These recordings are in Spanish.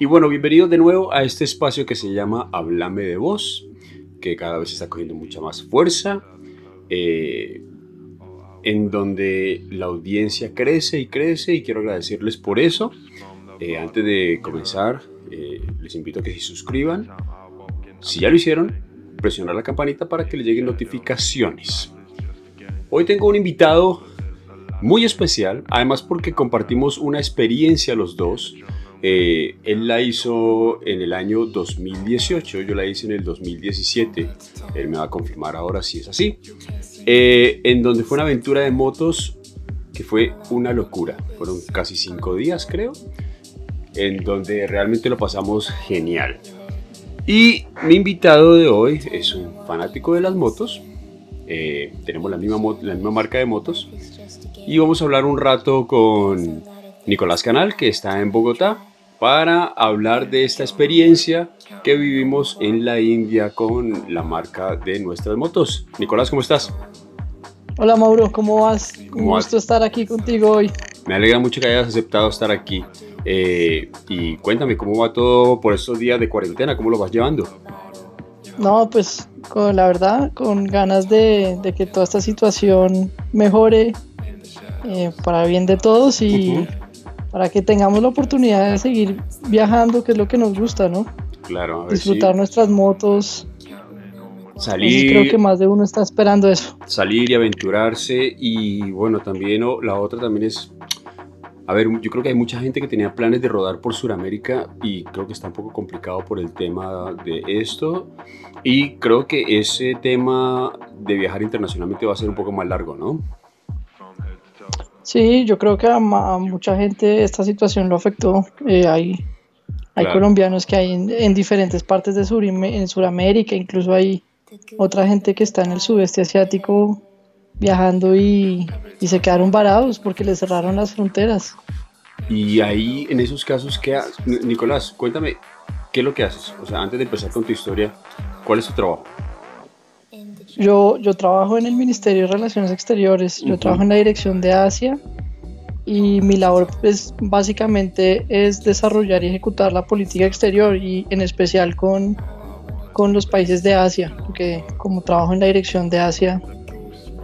Y bueno, bienvenidos de nuevo a este espacio que se llama Hablame de Voz, que cada vez está cogiendo mucha más fuerza, eh, en donde la audiencia crece y crece y quiero agradecerles por eso. Eh, antes de comenzar, eh, les invito a que se suscriban. Si ya lo hicieron, presionar la campanita para que les lleguen notificaciones. Hoy tengo un invitado muy especial, además porque compartimos una experiencia los dos eh, él la hizo en el año 2018, yo la hice en el 2017. Él me va a confirmar ahora si es así. Eh, en donde fue una aventura de motos que fue una locura. Fueron casi cinco días, creo. En donde realmente lo pasamos genial. Y mi invitado de hoy es un fanático de las motos. Eh, tenemos la misma, la misma marca de motos. Y vamos a hablar un rato con Nicolás Canal, que está en Bogotá, para hablar de esta experiencia que vivimos en la India con la marca de nuestras motos. Nicolás, ¿cómo estás? Hola Mauro, ¿cómo vas? Un gusto estar aquí contigo hoy. Me alegra mucho que hayas aceptado estar aquí. Eh, y cuéntame, ¿cómo va todo por estos días de cuarentena? ¿Cómo lo vas llevando? No, pues con la verdad, con ganas de, que toda esta situación mejore eh, para bien de todos y para que tengamos la oportunidad de seguir viajando, que es lo que nos gusta, ¿no? Claro, a disfrutar nuestras motos. Salir. creo que más de uno está esperando eso. Salir y aventurarse y bueno, también la otra también es a ver, yo creo que hay mucha gente que tenía planes de rodar por Sudamérica y creo que está un poco complicado por el tema de esto. Y creo que ese tema de viajar internacionalmente va a ser un poco más largo, ¿no? Sí, yo creo que a, mucha gente esta situación lo afectó. Eh, hay hay colombianos que hay en, diferentes partes de Sur, en Sudamérica, incluso hay otra gente que está en el sudeste asiático viajando y, se quedaron varados porque les cerraron las fronteras. Y ahí, en esos casos, ¿qué haces? Nicolás, cuéntame, ¿qué es lo que haces? O sea, antes de empezar con tu historia, ¿cuál es tu trabajo? Yo, yo trabajo en el Ministerio de Relaciones Exteriores, yo trabajo en la Dirección de Asia y mi labor pues, básicamente es desarrollar y ejecutar la política exterior y en especial con, con los países de Asia, porque como trabajo en la Dirección de Asia,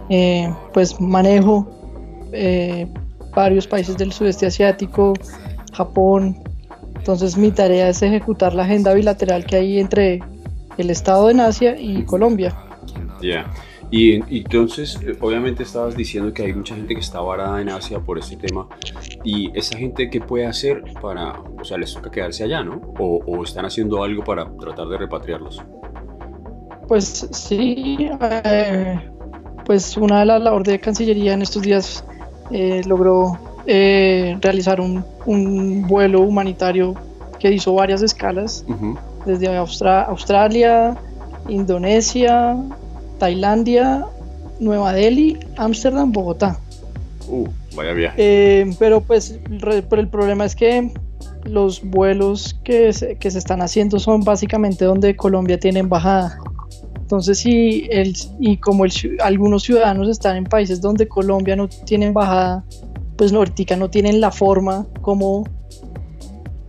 eh, pues manejo eh, varios países del sudeste asiático, Japón, entonces mi tarea es ejecutar la agenda bilateral que hay entre el Estado en Asia y Colombia. Ya. Y, entonces, eh, obviamente estabas diciendo que hay mucha gente que está varada en Asia por este tema. ¿Y esa gente qué puede hacer para, o sea, les toca quedarse allá, ¿no? ¿O, están haciendo algo para tratar de repatriarlos? Pues sí, eh, pues una de las labores de Cancillería en estos días eh, logró realizar un, un, vuelo humanitario que hizo varias escalas, desde Australia, Indonesia, Tailandia, Nueva Delhi, Ámsterdam, Bogotá. Uh, vaya viaje. Eh, pero pues pero el problema es que los vuelos que se, que se están haciendo son básicamente donde Colombia tiene embajada. Entonces, si el, y como el, algunos ciudadanos están en países donde Colombia no tiene embajada, pues ahorita no tienen la forma como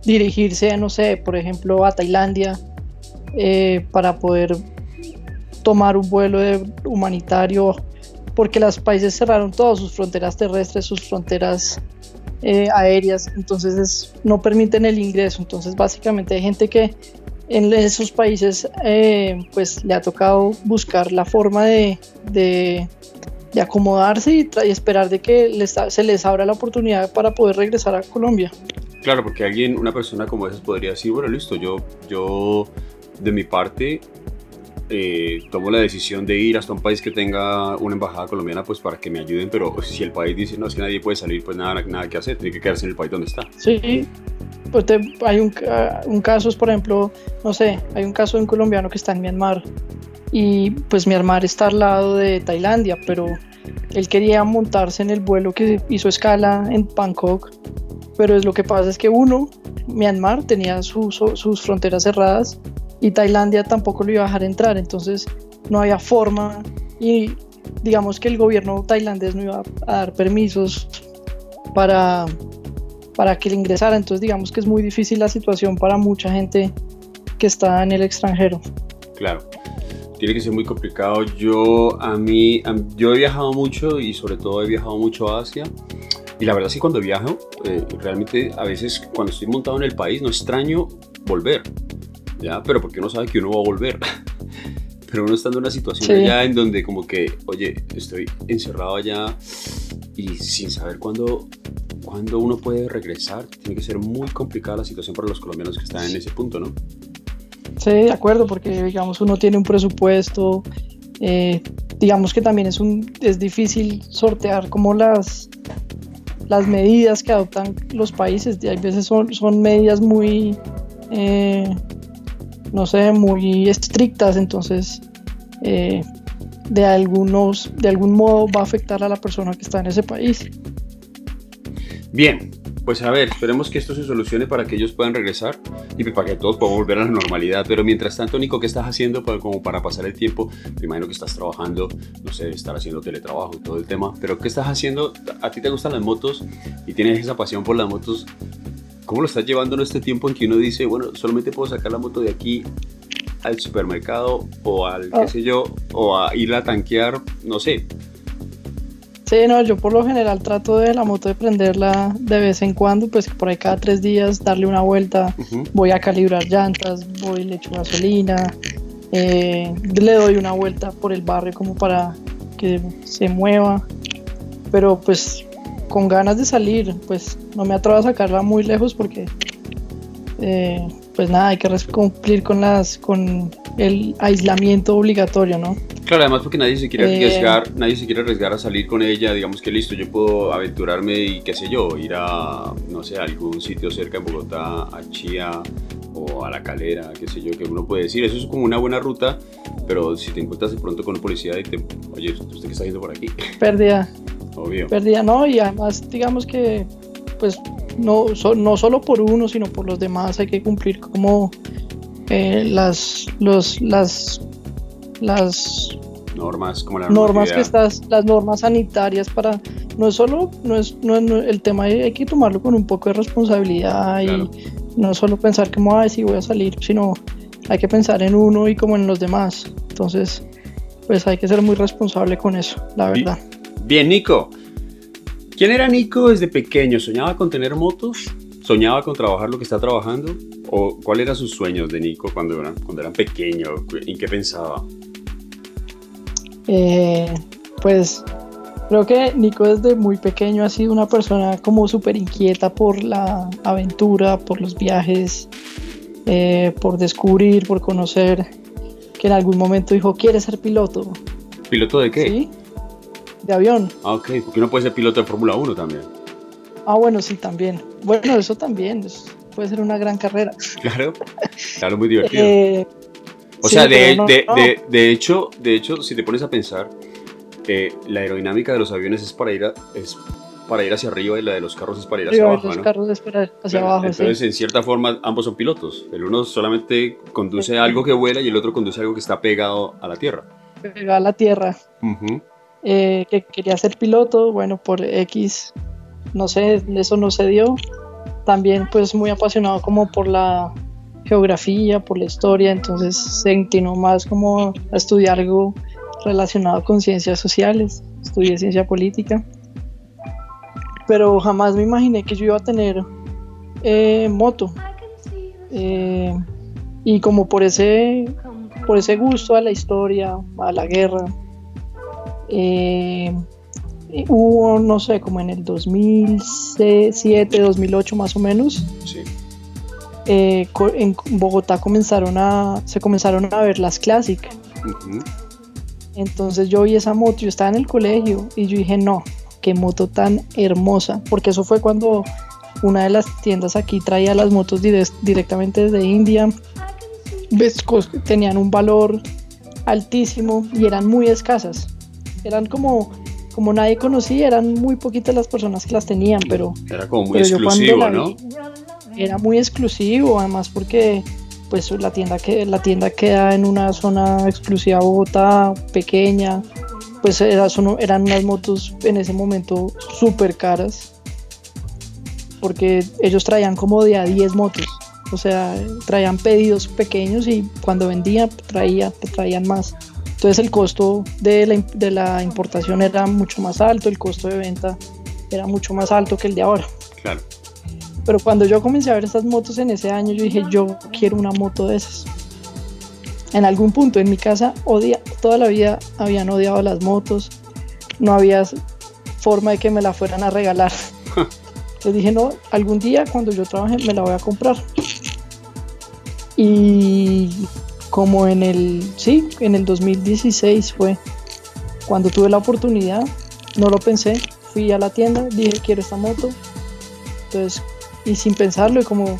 dirigirse, no sé, por ejemplo, a Tailandia eh, para poder tomar un vuelo humanitario porque los países cerraron todas sus fronteras terrestres, sus fronteras eh, aéreas, entonces no permiten el ingreso. Entonces básicamente hay gente que en esos países eh, pues le ha tocado buscar la forma de, de, acomodarse y, esperar de que se les abra la oportunidad para poder regresar a Colombia. Claro, porque alguien, una persona como esa podría decir, bueno, listo, yo, yo de mi parte eh, tomo la decisión de ir hasta un país que tenga una embajada colombiana pues para que me ayuden, pero si el país dice no, es que nadie puede salir, pues nada, nada que hacer, tiene que quedarse en el país donde está. Sí, pues hay un, un caso, por ejemplo, no sé, hay un caso de un colombiano que está en Myanmar y pues Myanmar está al lado de Tailandia, pero él quería montarse en el vuelo que hizo escala en Bangkok, pero es lo que pasa es que uno, Myanmar tenía sus fronteras cerradas y Tailandia tampoco lo iba a dejar entrar, entonces no había forma y digamos que el gobierno tailandés no iba a dar permisos para, para que le ingresara. Entonces digamos que es muy difícil la situación para mucha gente que está en el extranjero. Claro, tiene que ser muy complicado. Yo a mí, yo he viajado mucho y sobre todo he viajado mucho a Asia. Y la verdad es que cuando viajo, eh, realmente a veces cuando estoy montado en el país no extraño volver, ¿ya? Pero porque uno sabe que uno va a volver. Pero uno está en una situación allá en donde como que, oye, estoy encerrado allá y sin saber cuándo, cuándo uno puede regresar, tiene que ser muy complicada la situación para los colombianos que están en ese punto, ¿no? Sí, de acuerdo, porque digamos uno tiene un presupuesto, eh, digamos que también es, un, es difícil sortear como las, las medidas que adoptan los países, y hay veces son, son medidas muy, eh, no sé, muy estrictas, entonces eh, de, algunos, de algún modo va a afectar a la persona que está en ese país. Bien, pues a ver, esperemos que esto se solucione para que ellos puedan regresar y para que todos podamos volver a la normalidad. Pero mientras tanto, Nico, ¿qué estás haciendo para, como para pasar el tiempo? Me imagino que estás trabajando, no sé, estar haciendo teletrabajo y todo el tema. Pero ¿qué estás haciendo? ¿A ti te gustan las motos y tienes esa pasión por las motos? ¿Cómo lo estás llevando en este tiempo en que uno dice, bueno, solamente puedo sacar la moto de aquí al supermercado o al, qué ah. sé yo, o a ir a tanquear, no sé, Sí, no, yo por lo general trato de la moto de prenderla de vez en cuando, pues por ahí cada tres días darle una vuelta, voy a calibrar llantas, voy, le echo gasolina, eh, le doy una vuelta por el barrio como para que se mueva, pero pues con ganas de salir, pues no me atrevo a sacarla muy lejos porque eh, pues nada, hay que cumplir con las con el aislamiento obligatorio, ¿no? Claro, además porque nadie se quiere eh, arriesgar, nadie se quiere arriesgar a salir con ella, digamos que listo, yo puedo aventurarme y qué sé yo, ir a, no sé, a algún sitio cerca en Bogotá, a Chía o a La Calera, qué sé yo, que uno puede decir, eso es como una buena ruta, pero si te encuentras de pronto con un policía y te, oye, ¿usted qué está haciendo por aquí? Pérdida. Obvio. Pérdida, no, y además digamos que, pues, no, no solo por uno, sino por los demás hay que cumplir como eh, las, los, las las normas como la normas que estás las normas sanitarias para no es solo no es, no, el tema hay que tomarlo con un poco de responsabilidad y no solo pensar como ay sí voy a salir sino hay que pensar en uno y como en los demás. Entonces pues hay que ser muy responsable con eso la verdad bien Nico. Quién era Nico desde pequeño soñaba con tener motos soñaba con trabajar lo que está trabajando o cuál eran sus sueños de Nico cuando era, cuando era pequeño en qué pensaba eh, pues creo que Nico desde muy pequeño ha sido una persona como súper inquieta por la aventura, por los viajes, eh, por descubrir, por conocer, que en algún momento dijo, quiere ser piloto. ¿Piloto de qué? Sí, de avión. Ah, ok, porque uno puede ser piloto de Fórmula 1 también. Ah, bueno, sí, también. Bueno, eso también, puede ser una gran carrera. Claro, claro, muy divertido. Eh, o sea, de, de, hecho, de hecho, si te pones a pensar, eh, la aerodinámica de los aviones es para ir es para ir hacia arriba y la de los carros es para ir hacia abajo. Los carros es para ir hacia abajo. Entonces, en cierta forma, ambos son pilotos. El uno solamente conduce algo que vuela y el otro conduce algo que está pegado a la tierra. Pegado a la tierra. Eh, que quería ser piloto, bueno, por X, no sé, eso no se dio. También, pues, muy apasionado como por la geografía, por la historia, entonces se inclinó más como a estudiar algo relacionado con ciencias sociales, estudié ciencia política, pero jamás me imaginé que yo iba a tener eh, moto. Eh, y como por ese, por ese gusto a la historia, a la guerra, eh, hubo, no sé, como en el 2007, 2008 más o menos, sí. Eh, en Bogotá comenzaron a, se comenzaron a ver las Classic. Entonces yo vi esa moto, yo estaba en el colegio y yo dije, no, qué moto tan hermosa, porque eso fue cuando una de las tiendas aquí traía las motos directamente desde India, tenían un valor altísimo y eran muy escasas. Eran como, como nadie conocía, eran muy poquitas las personas que las tenían, pero... Era como muy exclusivo, ¿no? era muy exclusivo, además porque pues la tienda que la tienda queda en una zona exclusiva Bogotá, pequeña, pues eran unas motos en ese momento súper caras. porque ellos traían como de a 10 motos. O sea, traían pedidos pequeños y cuando vendían traía, traían más. Entonces el costo de la, de la importación era mucho más alto, el costo de venta era mucho más alto que el de ahora. Claro. Pero cuando yo comencé a ver estas motos en ese año, yo dije, yo quiero una moto de esas. En algún punto en mi casa, odia, toda la vida habían odiado las motos, no había forma de que me la fueran a regalar. Entonces dije, no, algún día cuando yo trabaje me la voy a comprar. Y como en el, sí, en el 2016 fue cuando tuve la oportunidad, no lo pensé, fui a la tienda, dije, quiero esta moto. Entonces, y sin pensarlo, y como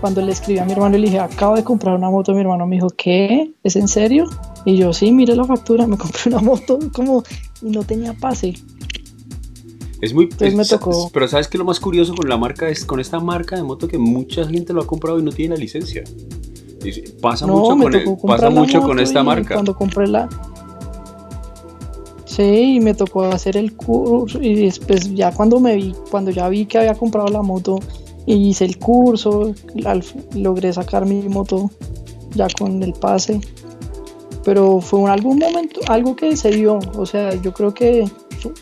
cuando le escribí a mi hermano, le dije, acabo de comprar una moto, mi hermano me dijo, ¿qué? ¿Es en serio? Y yo, sí, mire la factura, me compré una moto, como, y no tenía pase. Es muy. me tocó. Pero ¿sabes qué lo más curioso con la marca es con esta marca de moto que mucha gente lo ha comprado y no tiene la licencia? Pasa mucho, con, pasa mucho con esta marca. Cuando compré la. Sí, y me tocó hacer el curso y después ya cuando me vi, cuando ya vi que había comprado la moto y hice el curso, logré sacar mi moto ya con el pase. Pero fue en algún momento algo que se dio, o sea, yo creo que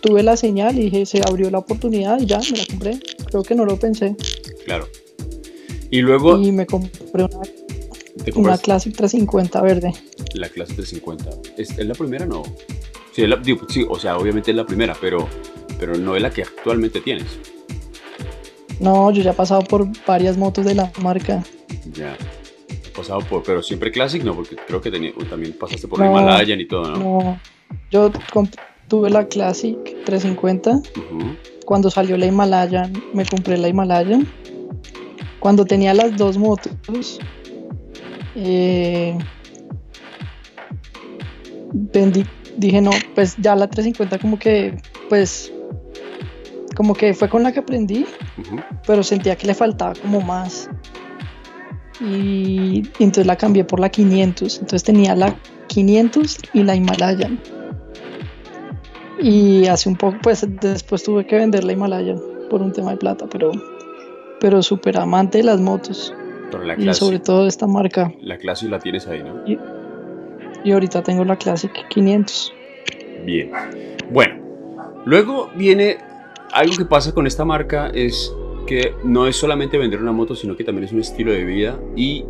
tuve la señal y dije, se abrió la oportunidad y ya me la compré. Creo que no lo pensé. Claro. Y luego... Y me compré una una Classic 350 verde. La Classic 350. ¿Es, la primera no? Sí, sí, o sea, obviamente es la primera, pero, pero no es la que actualmente tienes. No, yo ya he pasado por varias motos de la marca. Ya. He pasado por, pero siempre Classic no, porque creo que también pasaste por la Himalayan y todo, ¿no? No. Yo tuve la Classic 350. Cuando salió la Himalayan, me compré la Himalayan. Cuando tenía las dos motos, eh, dije, no, pues ya la 350 como que, pues, como que fue con la que aprendí, pero sentía que le faltaba como más. Y, entonces la cambié por la 500. Entonces tenía la 500 y la Himalayan. Y hace un poco, pues después tuve que vender la Himalayan por un tema de plata, pero, pero súper amante de las motos y sobre todo esta marca. La Classic la tienes ahí, ¿no? Y, ahorita tengo la Classic 500. Bien. Bueno, luego viene algo que pasa con esta marca es que no es solamente vender una moto, sino que también es un estilo de vida y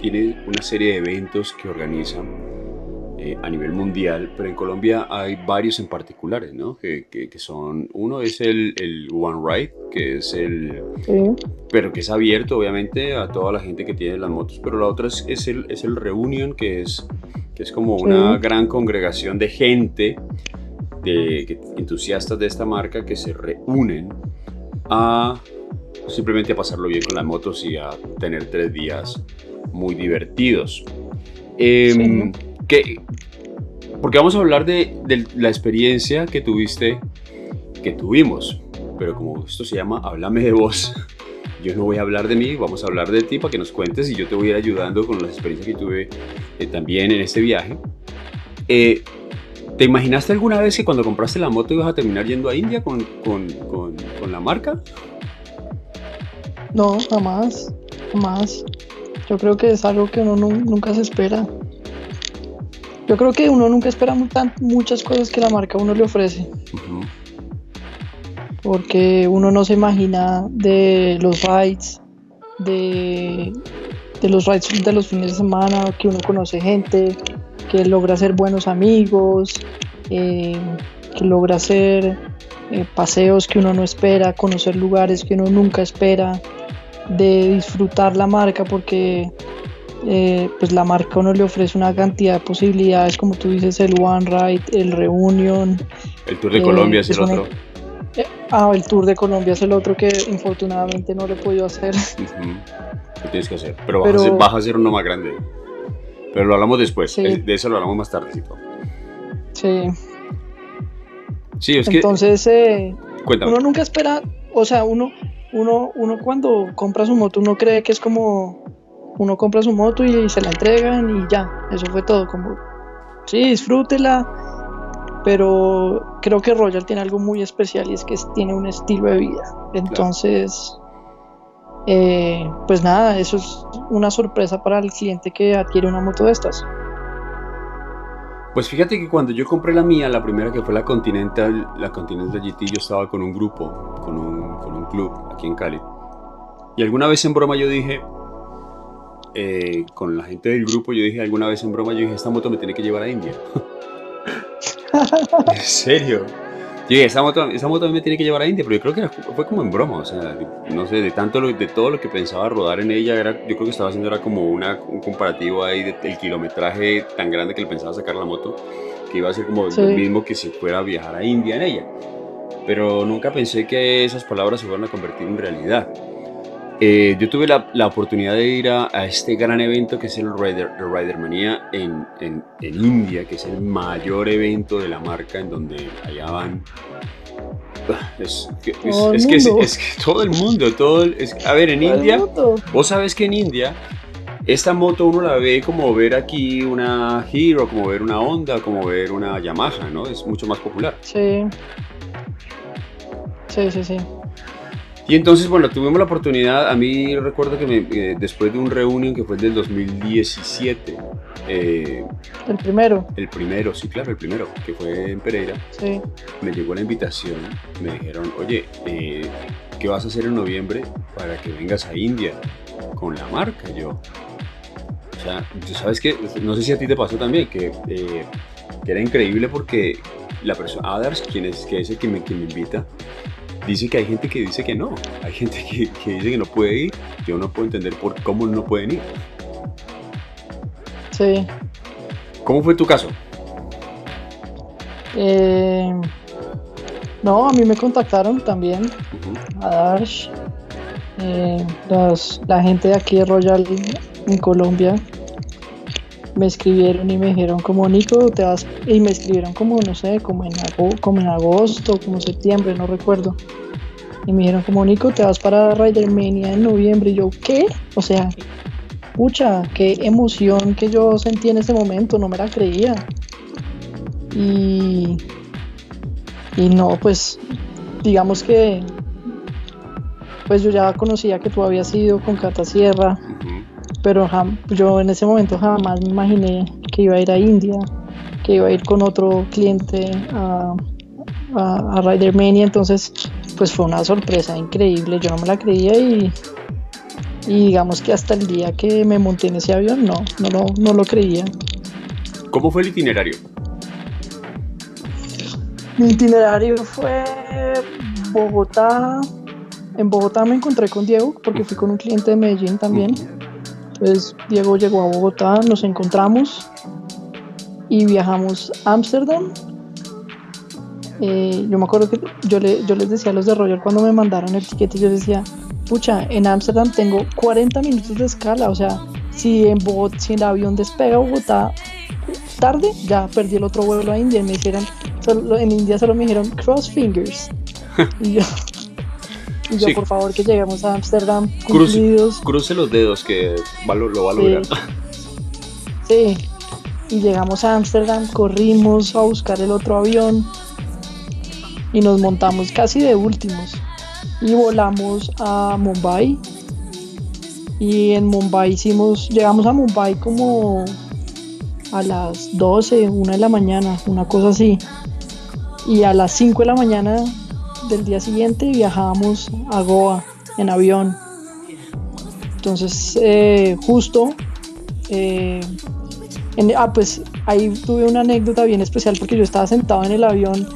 tiene una serie de eventos que organizan eh, a nivel mundial, pero en Colombia hay varios en particulares, ¿no? Que, que, son, uno es el, el, One Ride, que es el, pero que es abierto obviamente a toda la gente que tiene las motos, pero la otra es, es el, es el Reunion, que es, que es como una gran congregación de gente, de, entusiastas de esta marca que se reúnen a simplemente a pasarlo bien con las motos y a tener tres días muy divertidos. Eh, porque vamos a hablar de, la experiencia que tuviste, que tuvimos, pero como esto se llama Háblame de vos, yo no voy a hablar de mí, vamos a hablar de ti para que nos cuentes y yo te voy a ir ayudando con las experiencias que tuve eh, también en este viaje. Eh, ¿Te imaginaste alguna vez que cuando compraste la moto ibas a terminar yendo a India con, la marca? No, jamás, jamás. Yo creo que es algo que uno nunca se espera. Yo creo que uno nunca espera muchas cosas que la marca uno le ofrece. Porque uno no se imagina de los rides, de, los rides de los fines de semana, que uno conoce gente, que logra ser buenos amigos, eh, que logra hacer eh, paseos que uno no espera, conocer lugares que uno nunca espera, de disfrutar la marca porque eh, pues la marca uno le ofrece una cantidad de posibilidades, como tú dices, el One Ride, el Reunion. El Tour de Colombia es el otro. Eh, ah, el Tour de Colombia es el otro que infortunadamente no le he podido hacer. ¿Qué tienes que hacer? Pero, Vas, a hacer, uno más grande. Pero lo hablamos después, de eso lo hablamos más tarde. Sí. Sí, es que... Entonces, eh, uno nunca espera, o sea, uno, uno, uno cuando compra su moto, uno cree que es como uno compra su moto y se la entregan y ya, eso fue todo, como, sí, disfrútela, pero creo que Royal tiene algo muy especial y es que tiene un estilo de vida, entonces eh, pues nada, eso es una sorpresa para el cliente que adquiere una moto de estas. Pues fíjate que cuando yo compré la mía, la primera que fue la Continental, la Continental GT, yo estaba con un grupo, con un, con un club aquí en Cali. Y alguna vez en broma yo dije, eh, con la gente del grupo, yo dije alguna vez en broma, yo dije, esta moto me tiene que llevar a India. en serio. Yo dije, esa moto, esa moto me tiene que llevar a India, pero yo creo que fue como en broma, o sea, no sé, de tanto de todo lo que pensaba rodar en ella, era, yo creo que estaba haciendo era como una, un comparativo ahí del kilometraje tan grande que le pensaba sacar la moto, que iba a ser como lo mismo que si fuera a viajar a India en ella. Pero nunca pensé que esas palabras se fueran a convertir en realidad. Eh, yo tuve la, la, oportunidad de ir a, este gran evento que es el Rider, Ridermania en, en, en, India, que es el mayor evento de la marca en donde allá van... Ah, es, que, es, que, es, que, todo el mundo, todo a ver, en India, vos sabes que en India esta moto uno la ve como ver aquí una Hero, como ver una Honda, como ver una Yamaha, ¿no? Es mucho más popular. Sí. Sí, sí, sí. Y entonces, bueno, tuvimos la oportunidad, a mí recuerdo que eh, después de un reunión que fue del 2017. Eh, el primero. El primero, sí, claro, el primero, que fue en Pereira. Sí. Me llegó la invitación, me dijeron, oye, eh, ¿qué vas a hacer en noviembre para que vengas a India con la marca? Yo, o sea, ¿sabes qué? No sé si a ti te pasó también, que, que era increíble porque la persona, Adars, quien es, que es el que me, que me invita, dice que hay gente que dice que no, hay gente que, dice que no puede ir, yo no puedo entender por cómo no pueden ir. Sí. ¿Cómo fue tu caso? Eh, no, a mí me contactaron también, a Darsh, eh, la gente de aquí de Royal en Colombia, me escribieron y me dijeron como Nico, te vas, y me escribieron como, no sé, como en, como en agosto, como septiembre, no recuerdo. Y me dijeron como Nico, te vas para Ridermania en noviembre. Y yo, ¿qué? O sea, pucha, qué emoción que yo sentí en ese momento, no me la creía. Y, y no, pues, digamos que, pues yo ya conocía que tú habías ido con Cata Sierra pero yo en ese momento jamás me imaginé que iba a ir a India, que iba a ir con otro cliente a, a, Ridermania, entonces pues fue una sorpresa increíble, yo no me la creía y, y digamos que hasta el día que me monté en ese avión no, no lo, no lo creía. ¿Cómo fue el itinerario? Mi itinerario fue Bogotá. En Bogotá me encontré con Diego porque fui con un cliente de Medellín también. Entonces Diego llegó a Bogotá, nos encontramos y viajamos a Ámsterdam. Eh, yo me acuerdo que yo, le, yo les decía a los de Royal cuando me mandaron el tiquete, yo decía, pucha, en Ámsterdam tengo 40 minutos de escala, o sea, si en Bogotá, si el avión despega a Bogotá tarde, ya perdí el otro vuelo a India y me dijeron, en India solo me dijeron cross fingers. y yo, y yo, por favor, que lleguemos a Ámsterdam cumplidos. Cruce, los dedos que lo va a lograr. Sí. Y llegamos a Ámsterdam, corrimos a buscar el otro avión y nos montamos casi de últimos. Y volamos a Mumbai. Y en Mumbai hicimos, llegamos a Mumbai como a las 12, 1 de la mañana, una cosa así. Y a las 5 de la mañana del día siguiente viajábamos a Goa en avión. Entonces, eh, justo, eh, ah, pues ahí tuve una anécdota bien especial porque yo estaba sentado en el avión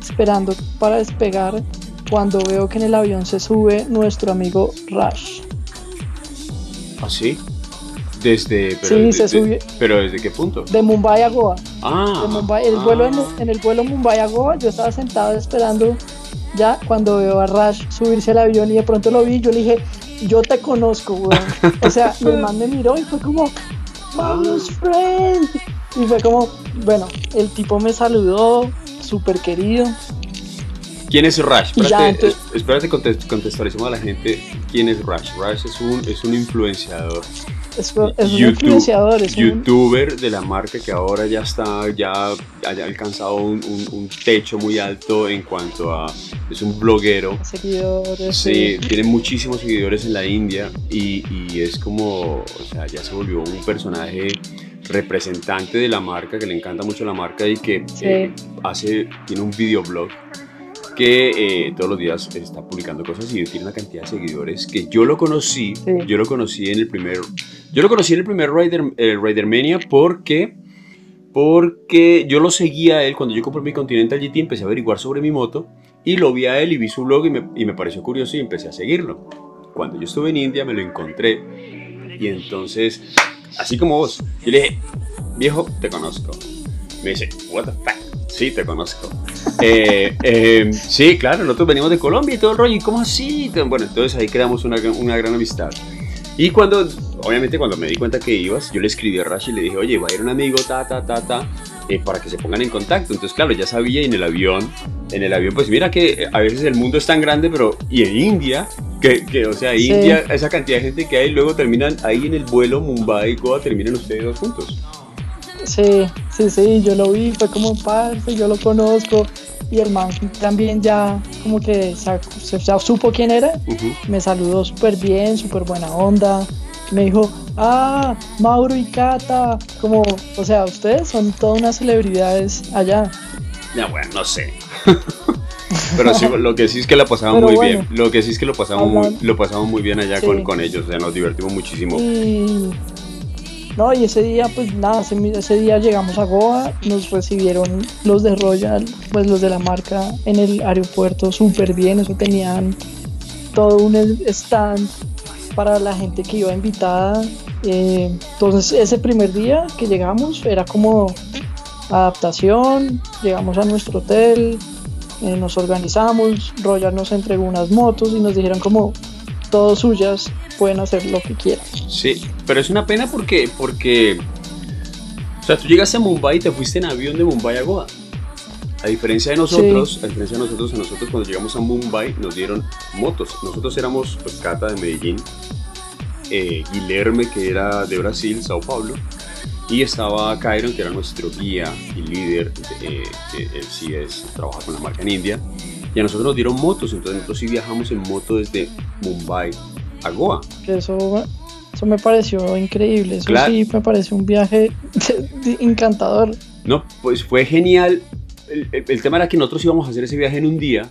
esperando para despegar cuando veo que en el avión se sube nuestro amigo Rash. ¿Ah, sí? Desde, pero, sí, se subió. ¿Pero desde qué punto? De Mumbai a Goa. Ah, de Mumbai, el vuelo en, en, el vuelo Mumbai a Goa, yo estaba sentado esperando ya cuando veo a Rash subirse al avión y de pronto lo vi, yo le dije, yo te conozco, weón. O sea, el man me miró y fue como, vamos, ah. friend. Y fue como, bueno, el tipo me saludó, súper querido. ¿Quién es Rash? Espérate, espérate contextualizamos a la gente quién es Rash. Rash es un, es un influenciador es, un influenciador, es youtuber de la marca que ahora ya está, ya ha alcanzado un, techo muy alto en cuanto a, es un bloguero. Seguidores. Sí, tiene muchísimos seguidores en la India y, y es como, o sea, ya se volvió un personaje representante de la marca, que le encanta mucho la marca y que eh, hace, tiene un videoblog que eh, todos los días está publicando cosas y tiene una cantidad de seguidores que yo lo conocí, yo lo conocí en el primer, yo lo conocí en el primer Rider, Rider Mania porque, porque yo lo seguía a él cuando yo compré mi Continental GT, empecé a averiguar sobre mi moto y lo vi a él y vi su blog y me, y me pareció curioso y empecé a seguirlo. Cuando yo estuve en India me lo encontré y entonces, así como vos, yo le dije, viejo, te conozco. Me dice, what the fuck, sí, te conozco. Eh, eh, sí, claro, nosotros venimos de Colombia y todo el rollo. ¿Y cómo así? Bueno, entonces ahí creamos una, una gran amistad. Y cuando, obviamente, cuando me di cuenta que ibas, yo le escribí a Rashi y le dije, oye, va a ir un amigo, ta, ta, ta, ta, eh, para que se pongan en contacto. Entonces, claro, ya sabía y en el avión, en el avión, pues mira que a veces el mundo es tan grande, pero, y en India, que, que o sea, India, esa cantidad de gente que hay, luego terminan ahí en el vuelo Mumbai, Goa, terminan ustedes dos juntos. Sí, sí, sí, yo lo vi, fue como parte, yo lo conozco y el man también ya como que se, ya supo quién era, me saludó súper bien, súper buena onda, me dijo, ah, Mauro y Cata, como, o sea, ustedes son todas unas celebridades allá. Ya, bueno, no sé. Pero sí, lo que sí es que la pasamos muy bien. Lo que sí es que lo pasamos, muy, lo pasamos muy bien allá con, con ellos. O sea, nos divertimos muchísimo. Y no, y ese día, pues nada, ese, día llegamos a Goa, nos recibieron los de Royal, pues los de la marca en el aeropuerto súper bien, eso tenían todo un stand para la gente que iba invitada. Eh, entonces ese primer día que llegamos era como adaptación, llegamos a nuestro hotel, eh, nos organizamos, Royal nos entregó unas motos y nos dijeron como todas suyas, pueden hacer lo que quieran. Sí, pero es una pena porque, porque, o sea, tú llegaste a Mumbai y te fuiste en avión de Mumbai a Goa. A diferencia de nosotros, a diferencia de nosotros, a nosotros cuando llegamos a Mumbai nos dieron motos. Nosotros éramos pues, Cata de Medellín, eh, Guilherme que era de Brasil, Sao Paulo, y estaba Kairon que era nuestro guía y líder, eh, él sí es, trabaja con la marca en India, y a nosotros nos dieron motos, entonces nosotros sí viajamos en moto desde Mumbai a Goa. Eso, eso me pareció increíble, eso sí me pareció un viaje encantador. No, pues fue genial. El, tema era que nosotros íbamos a hacer ese viaje en un día,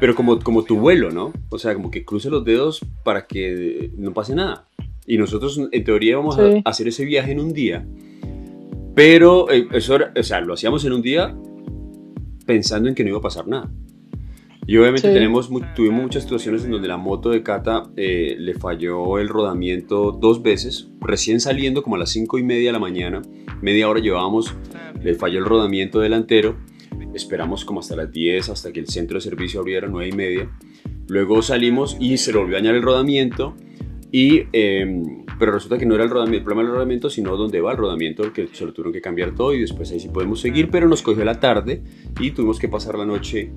pero como, como tu vuelo, ¿no? O sea, como que cruce los dedos para que no pase nada. Y nosotros en teoría íbamos a hacer ese viaje en un día, pero eh, eso o sea, lo hacíamos en un día pensando en que no iba a pasar nada. Y obviamente tenemos, tuvimos muchas situaciones en donde la moto de Cata eh, le falló el rodamiento dos veces, recién saliendo como a las 5 y media de la mañana, media hora llevábamos, le falló el rodamiento delantero, esperamos como hasta las 10, hasta que el centro de servicio abriera, 9 y media, luego salimos y se le volvió a dañar el rodamiento, y, em, pero resulta que no era el, rodamiento, el problema del rodamiento, sino dónde va el rodamiento, que se lo tuvieron que cambiar todo y después ahí sí podemos seguir, pero nos cogió la tarde y tuvimos que pasar la noche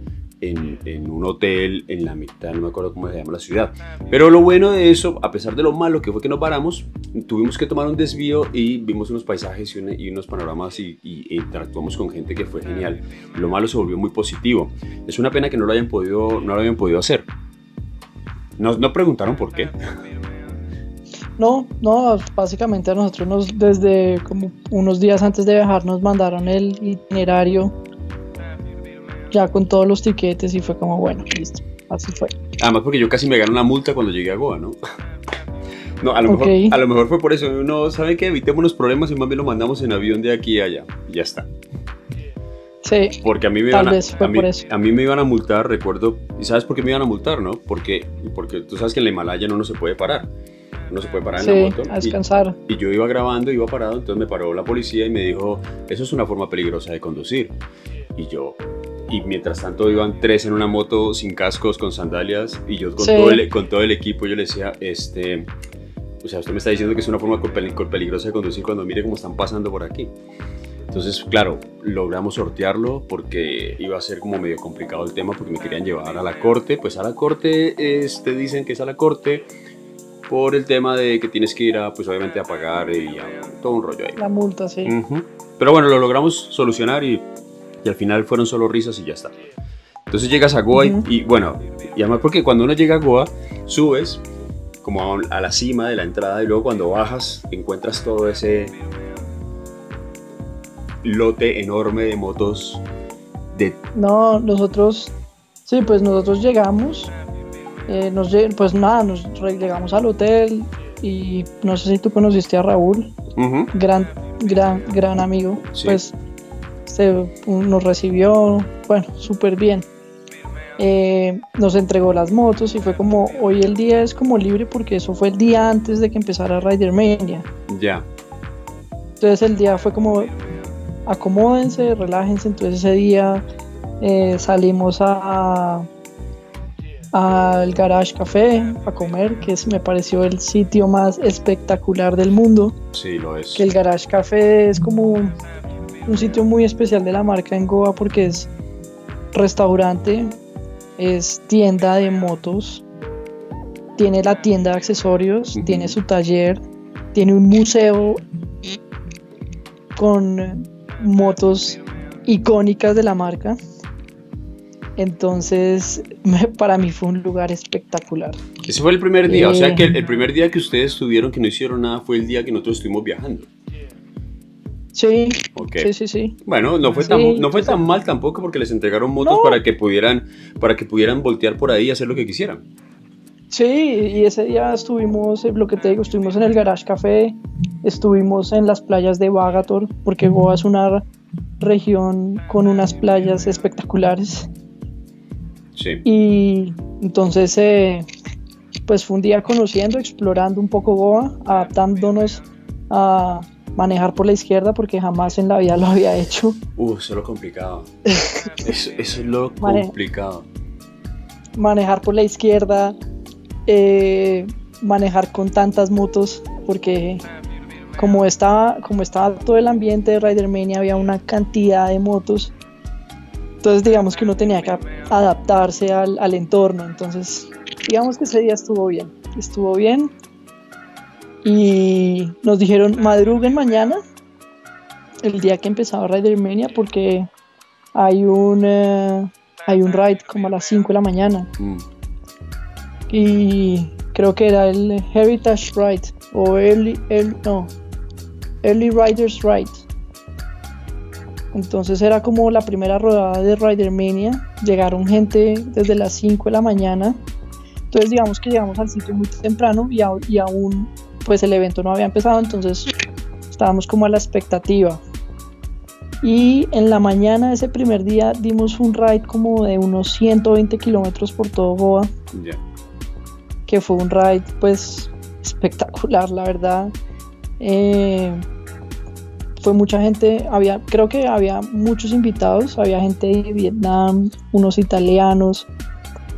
en, un hotel en la mitad, no me acuerdo cómo se llama la ciudad. Pero lo bueno de eso, a pesar de lo malo que fue que nos paramos, tuvimos que tomar un desvío y vimos unos paisajes y, unos panoramas y, interactuamos con gente que fue genial. Lo malo se volvió muy positivo. Es una pena que no lo hayan podido, no lo hayan podido hacer. Nos, no preguntaron por qué. No, no, básicamente a nosotros nos, desde como unos días antes de viajar nos mandaron el itinerario ya con todos los tiquetes y fue como, bueno, listo, así fue. Además porque yo casi me gané una multa cuando llegué a Goa, ¿no? No, a lo, mejor, a lo mejor fue por eso. No, ¿sabe qué? Evitemos los problemas y más bien lo mandamos en avión de aquí a allá. Y ya está. Sí. Porque a mí me iban a, a, mí, a, mí, me iban a multar, recuerdo. ¿Y sabes por qué me iban a multar, no? Porque, porque tú sabes que en la Himalaya no, no se puede parar. No se puede parar en la moto. A descansar. Y, y, yo iba grabando, iba parado, entonces me paró la policía y me dijo, eso es una forma peligrosa de conducir. Y yo, y mientras tanto iban tres en una moto sin cascos, con sandalias, y yo con, todo, el, con todo el equipo yo le decía, este, o sea, usted me está diciendo que es una forma peligrosa de conducir cuando mire cómo están pasando por aquí. Entonces, claro, logramos sortearlo porque iba a ser como medio complicado el tema porque me querían llevar a la corte. Pues a la corte, este, dicen que es a la corte, por el tema de que tienes que ir a, pues obviamente a pagar y a, todo un rollo ahí. La multa, sí. Pero bueno, lo logramos solucionar y, y, al final fueron solo risas y ya está. Entonces llegas a Goa y, bueno, y además porque cuando uno llega a Goa, subes como a, la cima de la entrada y luego cuando bajas encuentras todo ese lote enorme de motos de... No, nosotros, sí, pues nosotros llegamos eh, nos, pues nada, nos llegamos al hotel y no sé si tú conociste a Raúl, gran, gran, gran amigo, pues se, nos recibió, bueno, súper bien. Eh, nos entregó las motos y fue como, hoy el día es como libre porque eso fue el día antes de que empezara Ridermania. Ya. Entonces el día fue como, acomódense, relájense, entonces ese día eh, salimos a al Garage Café a comer, que es, me pareció el sitio más espectacular del mundo. Sí, lo es. Que el Garage Café es como un sitio muy especial de la marca en Goa porque es restaurante, es tienda de motos, tiene la tienda de accesorios, tiene su taller, tiene un museo con motos icónicas de la marca. Entonces, para mí fue un lugar espectacular. Ese fue el primer día, o sea eh, que el, primer día que ustedes estuvieron que no hicieron nada fue el día que nosotros estuvimos viajando. Sí, sí, sí, sí. Bueno, no fue, tan, no fue tan mal tampoco porque les entregaron motos para, que pudieran, para que pudieran voltear por ahí y hacer lo que quisieran. Sí, y ese día estuvimos, lo que te digo, estuvimos en el Garage Café, estuvimos en las playas de Bagator, porque Goa es una región con unas playas espectaculares. Y entonces, eh, pues fue un día conociendo, explorando un poco Goa, adaptándonos a manejar por la izquierda porque jamás en la vida lo había hecho. Uh, eso es lo complicado. eso, es lo complicado. Manejar por la izquierda, eh, manejar con tantas motos, porque como estaba, como estaba todo el ambiente de Ridermania, había una cantidad de motos entonces digamos que uno tenía que adaptarse al, entorno. Entonces digamos que ese día estuvo bien. Estuvo bien. Y nos dijeron madruguen mañana, el día que empezaba Ridermania, porque hay un, eh, hay un ride como a las 5 de la mañana. Mm. Y creo que era el Heritage Ride o Early, el, no, Early Riders Ride. Entonces era como la primera rodada de Ridermania. Llegaron gente desde las 5 de la mañana. Entonces digamos que llegamos al sitio muy temprano y, y aún pues el evento no había empezado. Entonces estábamos como a la expectativa. Y en la mañana de ese primer día dimos un ride como de unos 120 kilómetros por todo Goa. Que fue un ride pues espectacular, la verdad. Eh, fue mucha gente, había, creo que había muchos invitados, había gente de Vietnam, unos italianos,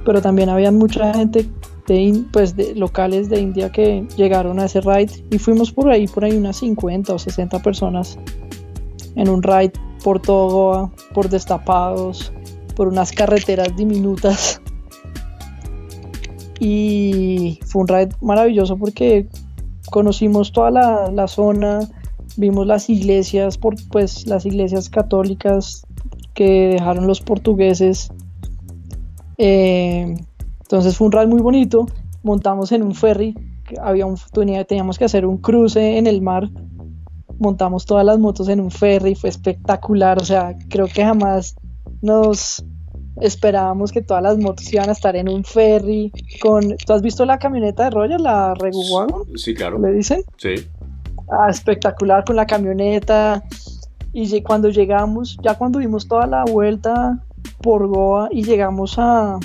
pero también había mucha gente de, pues, de locales de India que llegaron a ese ride y fuimos por ahí, por ahí unas 50 o 60 personas en un ride por todo por destapados, por unas carreteras diminutas. Y fue un ride maravilloso porque conocimos toda la, la zona, vimos las iglesias, por, pues las iglesias católicas que dejaron los portugueses. Eh, entonces fue un rally muy bonito. Montamos en un ferry, había un, teníamos que hacer un cruce en el mar. Montamos todas las motos en un ferry, fue espectacular. O sea, creo que jamás nos esperábamos que todas las motos iban a estar en un ferry. Con, ¿Tú has visto la camioneta de Roger, la Regu Sí, claro. ¿Le dicen? Sí. Ah, espectacular con la camioneta. Y cuando llegamos, ya cuando dimos toda la vuelta por Goa y llegamos a,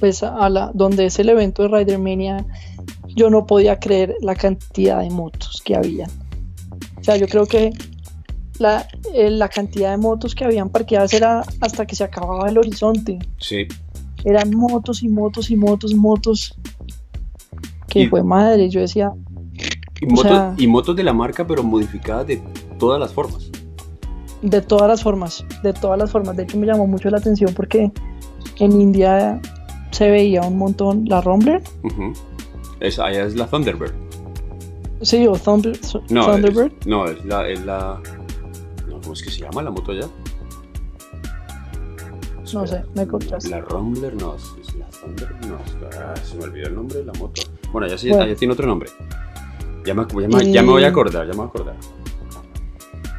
pues a la, donde es el evento de Ridermania, yo no podía creer la cantidad de motos que había. O sea, yo creo que la, eh, la cantidad de motos que habían parqueadas era hasta que se acababa el horizonte. Sí. Eran motos y motos y motos, motos. Que fue madre, yo decía, y, motos, de la marca, pero modificadas de todas las formas. De todas las formas, de todas las formas. De hecho, me llamó mucho la atención porque en India se veía un montón la Rumbler. Es, allá es la Thunderbird. Sí, o Thunder, No, Thunderbird. Es, no, es la, es la. No, ¿Cómo es que se llama la moto allá? No sé, me cortas. La Rumbler, no, es, la Thunderbird, no, espera, se me olvidó el nombre de la moto. Bueno, allá, sí, Bueno. allá tiene otro nombre. Ya me, ya me- ya me voy a acordar, ya me voy a acordar.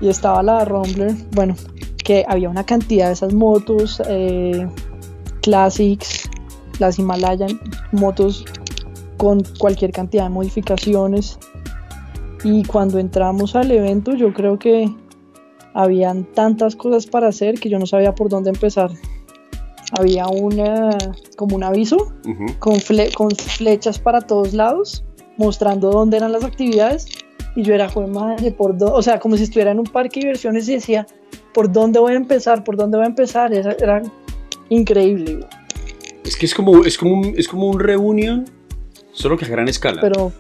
y estaba la Rumbler, bueno, que había una cantidad de esas motos, eh, Classics, las Himalayan, motos con cualquier cantidad de modificaciones. Y cuando entramos al evento, yo creo que habían tantas cosas para hacer que yo no sabía por dónde empezar. Había una, como un aviso con, fle- con flechas para todos lados, mostrando dónde eran las actividades. Y yo era, joder, madre, por dó-?" O sea, como si estuviera en un parque de diversiones y decía, ¿por dónde voy a empezar? ¿Por dónde voy a empezar? Era, era increíble, güey. Es que es como, es como un, es como un reunion, solo que a gran escala. pero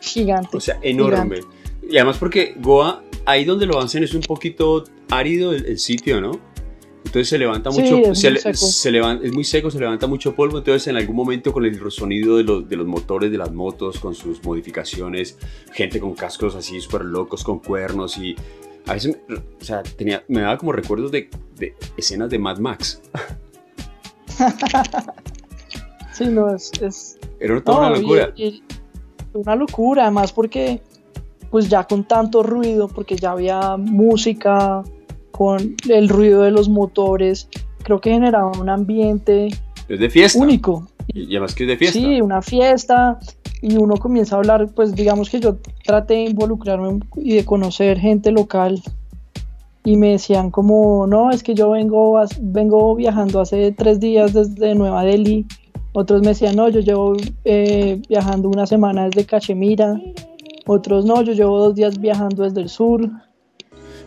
gigante. O sea, enorme. Y además porque Goa, ahí donde lo hacen es un poquito árido el, el sitio, ¿no? Entonces se levanta Sí, mucho, es se muy seco. se levan- es muy seco, se levanta mucho polvo, entonces en algún momento con el sonido de los, de los motores de las motos, con sus modificaciones, gente con cascos así súper locos, con cuernos y a veces, o sea, tenía, me daba como recuerdos de, de escenas de Mad Max. Sí, no, es, es Era toda No, una locura. y- una locura, además porque pues ya con tanto ruido, porque ya había música, con el ruido de los motores, creo que generaba un ambiente Es de fiesta. único. Y además que es de fiesta. Sí, una fiesta y uno comienza a hablar, pues digamos que yo traté de involucrarme y de conocer gente local y me decían como, no, es que yo vengo, vengo viajando hace tres días desde Nueva Delhi, otros me decían, no, yo llevo eh, viajando una semana desde Cachemira, otros no, yo llevo dos días viajando desde el sur,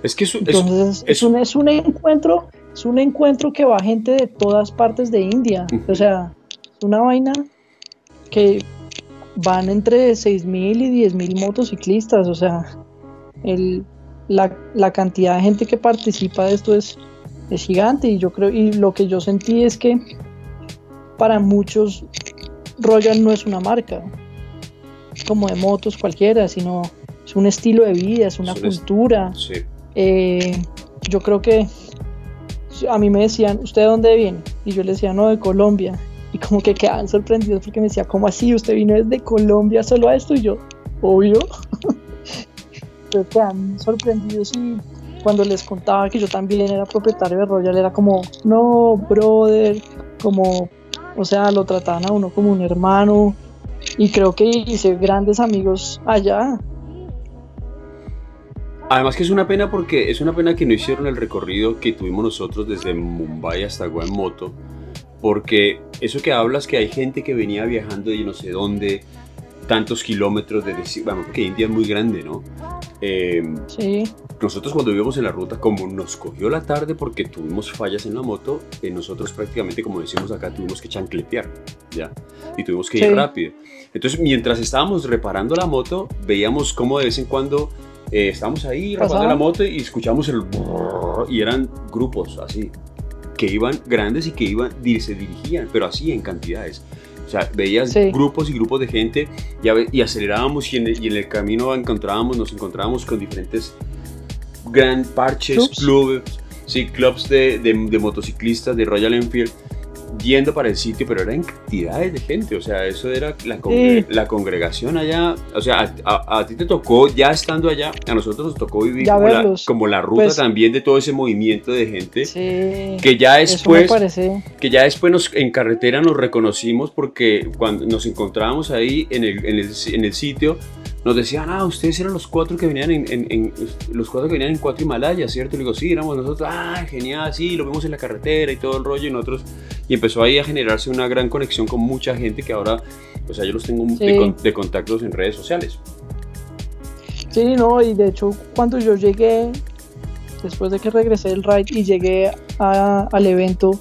Es que eso, entonces es, un, es un encuentro, es un encuentro que va gente de todas partes de India. O sea, es una vaina que van entre 6.000 y 10.000 motociclistas. O sea, el, la, la cantidad de gente que participa de esto es, es gigante. Y yo creo, y lo que yo sentí es que para muchos Royal no es una marca como de motos cualquiera, sino es un estilo de vida, es una cultura. sí. Eh, yo creo que a mí me decían, ¿usted de dónde viene? Y yo le decía, no, de Colombia. Y como que quedaban sorprendidos porque me decía, ¿cómo así? ¿Usted vino desde Colombia solo a esto? Y yo, obvio. Pero quedan sorprendidos y cuando les contaba que yo también era propietario de Royal, era como, no, brother, como, o sea, lo trataban a uno como un hermano. Y creo que hice grandes amigos allá. Además que es una pena porque es una pena que no hicieron el recorrido que tuvimos nosotros desde Mumbai hasta Goa. Porque eso que hablas que hay gente que venía viajando de no sé dónde, tantos kilómetros de deci- bueno, porque India es muy grande, ¿no? Eh, Sí, nosotros cuando íbamos en la ruta, como nos cogió la tarde porque tuvimos fallas en la moto, eh, nosotros prácticamente, como decimos acá, tuvimos que chancletear, ¿ya? Y tuvimos que ir Sí. rápido. Entonces, mientras estábamos reparando la moto, veíamos cómo de vez en cuando eh, estábamos ahí reparando la moto y escuchamos el... brrr, y eran grupos así, que iban grandes y que iban, se dirigían, pero así en cantidades. Sea, veías Sí. grupos y grupos de gente y, a ve- y acelerábamos y en, el, y en el camino encontrábamos, nos encontrábamos con diferentes gran parches, Clubs. clubes, sí, clubs de, de, de motociclistas de Royal Enfield yendo para el sitio, pero eran cantidades de gente, o sea, eso era la, congre- Sí. la congregación allá, o sea, a, a- a ti te tocó, ya estando allá, a nosotros nos tocó vivir como la, verlos. como la ruta Pues- también de todo ese movimiento de gente, sí. que ya después que ya después nos, en carretera nos reconocimos porque cuando nos encontrábamos ahí en el, en el, en el sitio, nos decían, ah, ustedes eran los cuatro que venían en, en- en- los cuatro que venían en cuatro Himalayas, ¿cierto? Y le digo, sí, éramos nosotros, ah, genial, sí, lo vimos en la carretera y todo el rollo y nosotros, y empezó ahí a generarse una gran conexión con mucha gente que ahora, o sea, yo los tengo Sí. de contactos en redes sociales. Sí, no, y de hecho cuando yo llegué, después de que regresé del ride y llegué a- al evento,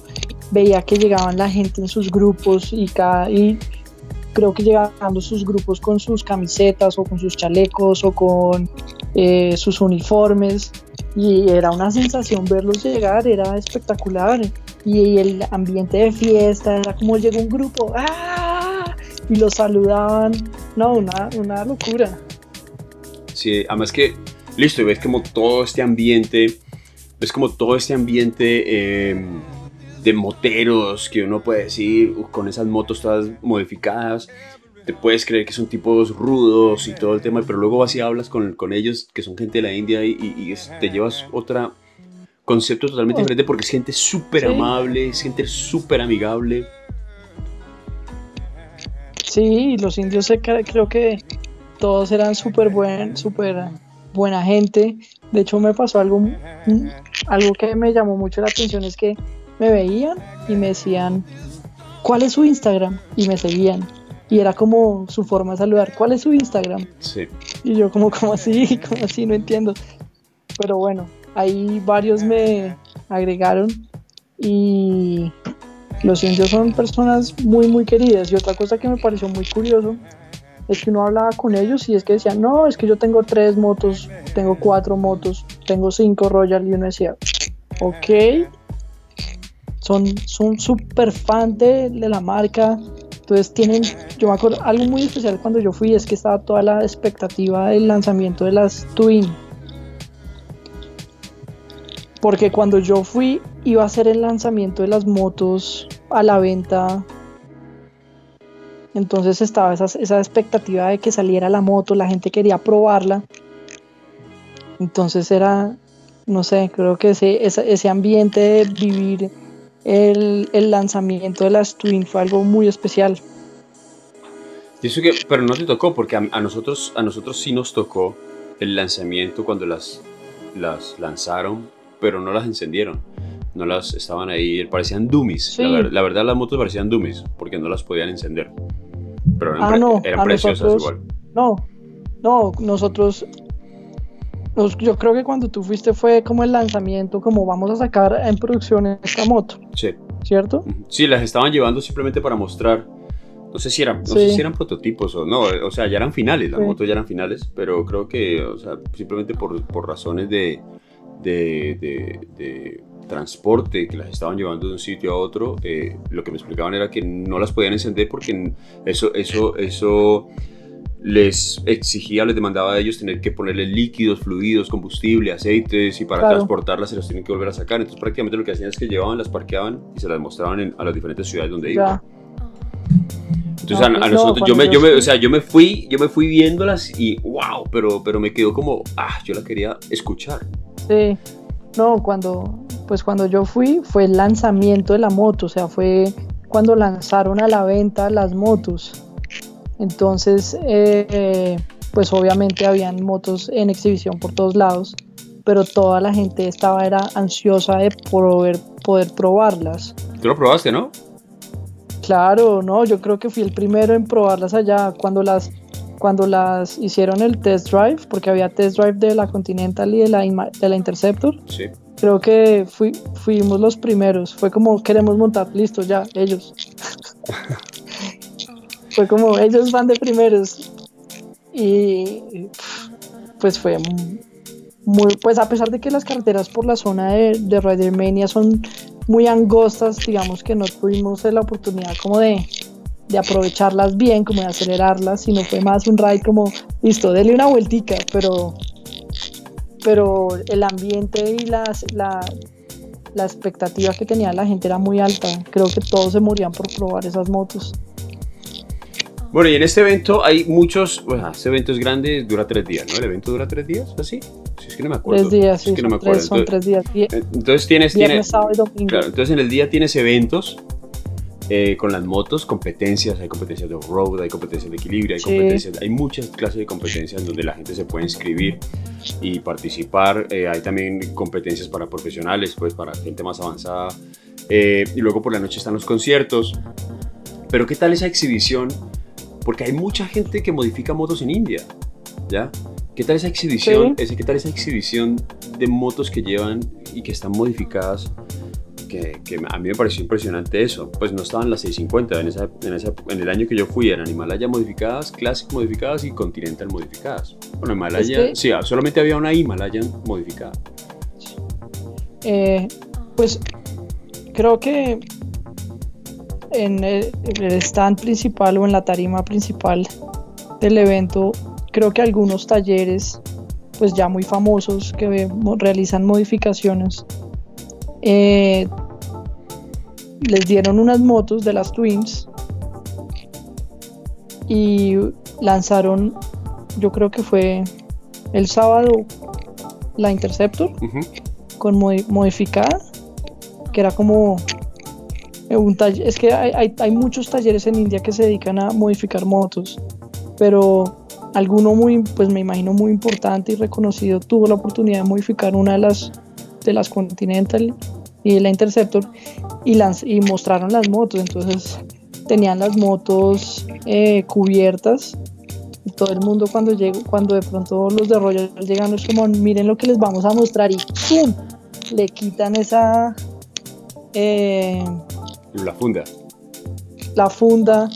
veía que llegaban la gente en sus grupos y, cada, y creo que llegaban sus grupos con sus camisetas o con sus chalecos o con eh, sus uniformes y era una sensación verlos llegar, era espectacular y, el ambiente de fiesta, era como llegó un grupo, ¡ah! y los saludaban. No, una, una locura. Sí, además que, listo, ves como todo este ambiente, ves como todo este ambiente em, de moteros que uno puede decir, con esas motos todas modificadas, te puedes creer que son tipos rudos y todo el tema, pero luego vas y hablas con, con ellos, que son gente de la India, y, y te llevas otro concepto totalmente oh. diferente porque es gente súper amable, es gente súper amigable. Sí, los indios creo que todos eran súper buen, super buena gente. De hecho me pasó algo, mm, algo que me llamó mucho la atención, es que me veían y me decían, ¿cuál es su Instagram? Y me seguían. Y era como su forma de saludar, ¿cuál es su Instagram? Sí. Y yo como, como así? como así? No entiendo. Pero bueno, ahí varios me agregaron y los indios son personas muy, muy queridas. Y otra cosa que me pareció muy curioso es que uno hablaba con ellos y es que decían, no, es que yo tengo tres motos, tengo cuatro motos, tengo cinco Royal. Y uno decía, ok, son son súper fan de, de, la marca. Entonces tienen, yo me acuerdo, algo muy especial cuando yo fui es que estaba toda la expectativa del lanzamiento de las Twin porque cuando yo fui iba a ser el lanzamiento de las motos a la venta. Entonces estaba esa, esa expectativa de que saliera la moto, la gente quería probarla. Entonces era, no sé, creo que ese, ese, ambiente de vivir el, el, lanzamiento de las Twin fue algo muy especial. Eso que, pero no te tocó, porque a, a, nosotros, a nosotros sí nos tocó el lanzamiento cuando las, las lanzaron pero no las encendieron. No las estaban ahí, parecían dummies. La, verdad, las motos parecían dummies porque no las podían encender. Pero eran, ah, no, eran preciosas igual. No, no, nosotros. Yo creo que cuando tú fuiste fue como el lanzamiento, como vamos a sacar en producción esta moto. Sí. ¿Cierto? Sí, las estaban llevando simplemente para mostrar. No sé si eran, no sé si eran prototipos o no, o sea, ya eran finales, las motos ya eran finales, pero creo que, o sea, simplemente por, por razones de, de, transporte que las estaban llevando de un sitio a otro, eh, lo que me explicaban era que no las podían encender porque eso, eso, eso les exigía, les demandaba a ellos tener que ponerle líquidos, fluidos, combustible, aceites y para transportarlas se las tienen que volver a sacar. Entonces prácticamente lo que hacían es que llevaban, las parqueaban y se las mostraban a las diferentes ciudades donde iban. Entonces a, pues nosotros, yo me, yo me, o sea, yo me fui, yo me fui viéndolas y wow, pero, pero me quedó como, ah, yo la quería escuchar. Sí, no, cuando, pues cuando yo fui fue el lanzamiento de la moto, o sea, fue cuando lanzaron a la venta las motos. Entonces, eh, pues obviamente habían motos en exhibición por todos lados, pero toda la gente estaba era ansiosa de poder, poder probarlas. ¿Tú lo probaste, no? Claro, no, yo creo que fui el primero en probarlas allá cuando las cuando las hicieron el test drive, porque había test drive de la Continental y de la, de la Interceptor. Sí. Creo que fuimos los primeros. Fue como queremos montar, listo, ya, ellos. fue como ellos van de primeros. Y pues fue muy, pues a pesar de que las carreteras por la zona de, de Ridermania son muy angostas, digamos que no tuvimos la oportunidad como de, de aprovecharlas bien, como de acelerarlas, sino fue más un ride como, listo, dele una vueltica, pero, pero el ambiente y las, la, la expectativa que tenía la gente era muy alta. Creo que todos se morían por probar esas motos. Bueno, y en este evento hay muchos, bueno, este evento es grande, dura tres días, ¿no? ¿El evento dura tres días? ¿Así? Si es que no me acuerdo. Tres días, sí, es que no me acuerdo. son tres días. Entonces tienes... Viernes, sábado y domingo. Claro, entonces en el día tienes eventos eh, con las motos, competencias, hay competencias de off-road, hay competencias de equilibrio, hay competencias, hay muchas clases de competencias donde la gente se puede inscribir y participar. Eh, hay también competencias para profesionales, pues para gente más avanzada. Eh, y luego por la noche están los conciertos. Pero ¿qué tal esa exhibición? Porque hay mucha gente que modifica motos en India, ¿ya? ¿Qué tal esa exhibición? Ese, ¿Qué tal esa exhibición de motos que llevan y que están modificadas? que, a mí me pareció impresionante eso. Pues no estaban las 650 en, esa, en, el año que yo fui, eran Himalaya modificadas, Classic modificadas y Continental modificadas. Bueno, Himalaya, sí, solamente había una Himalaya modificada. Eh, pues creo que en el, stand principal o en la tarima principal del evento, creo que algunos talleres, pues ya muy famosos, que realizan modificaciones, eh, les dieron unas motos de las Twins y lanzaron, yo creo que fue el sábado, la Interceptor con modificada, que era como taller. Es que hay, hay, muchos talleres en India que se dedican a modificar motos, pero alguno muy, pues me imagino muy importante y reconocido tuvo la oportunidad de modificar una de las de las Continental y la Interceptor y, y mostraron las motos. Entonces tenían las motos eh, cubiertas. Todo el mundo cuando llegó, cuando de pronto los de Royal llegan es como miren lo que les vamos a mostrar y ¡pum! le quitan esa eh, la funda la funda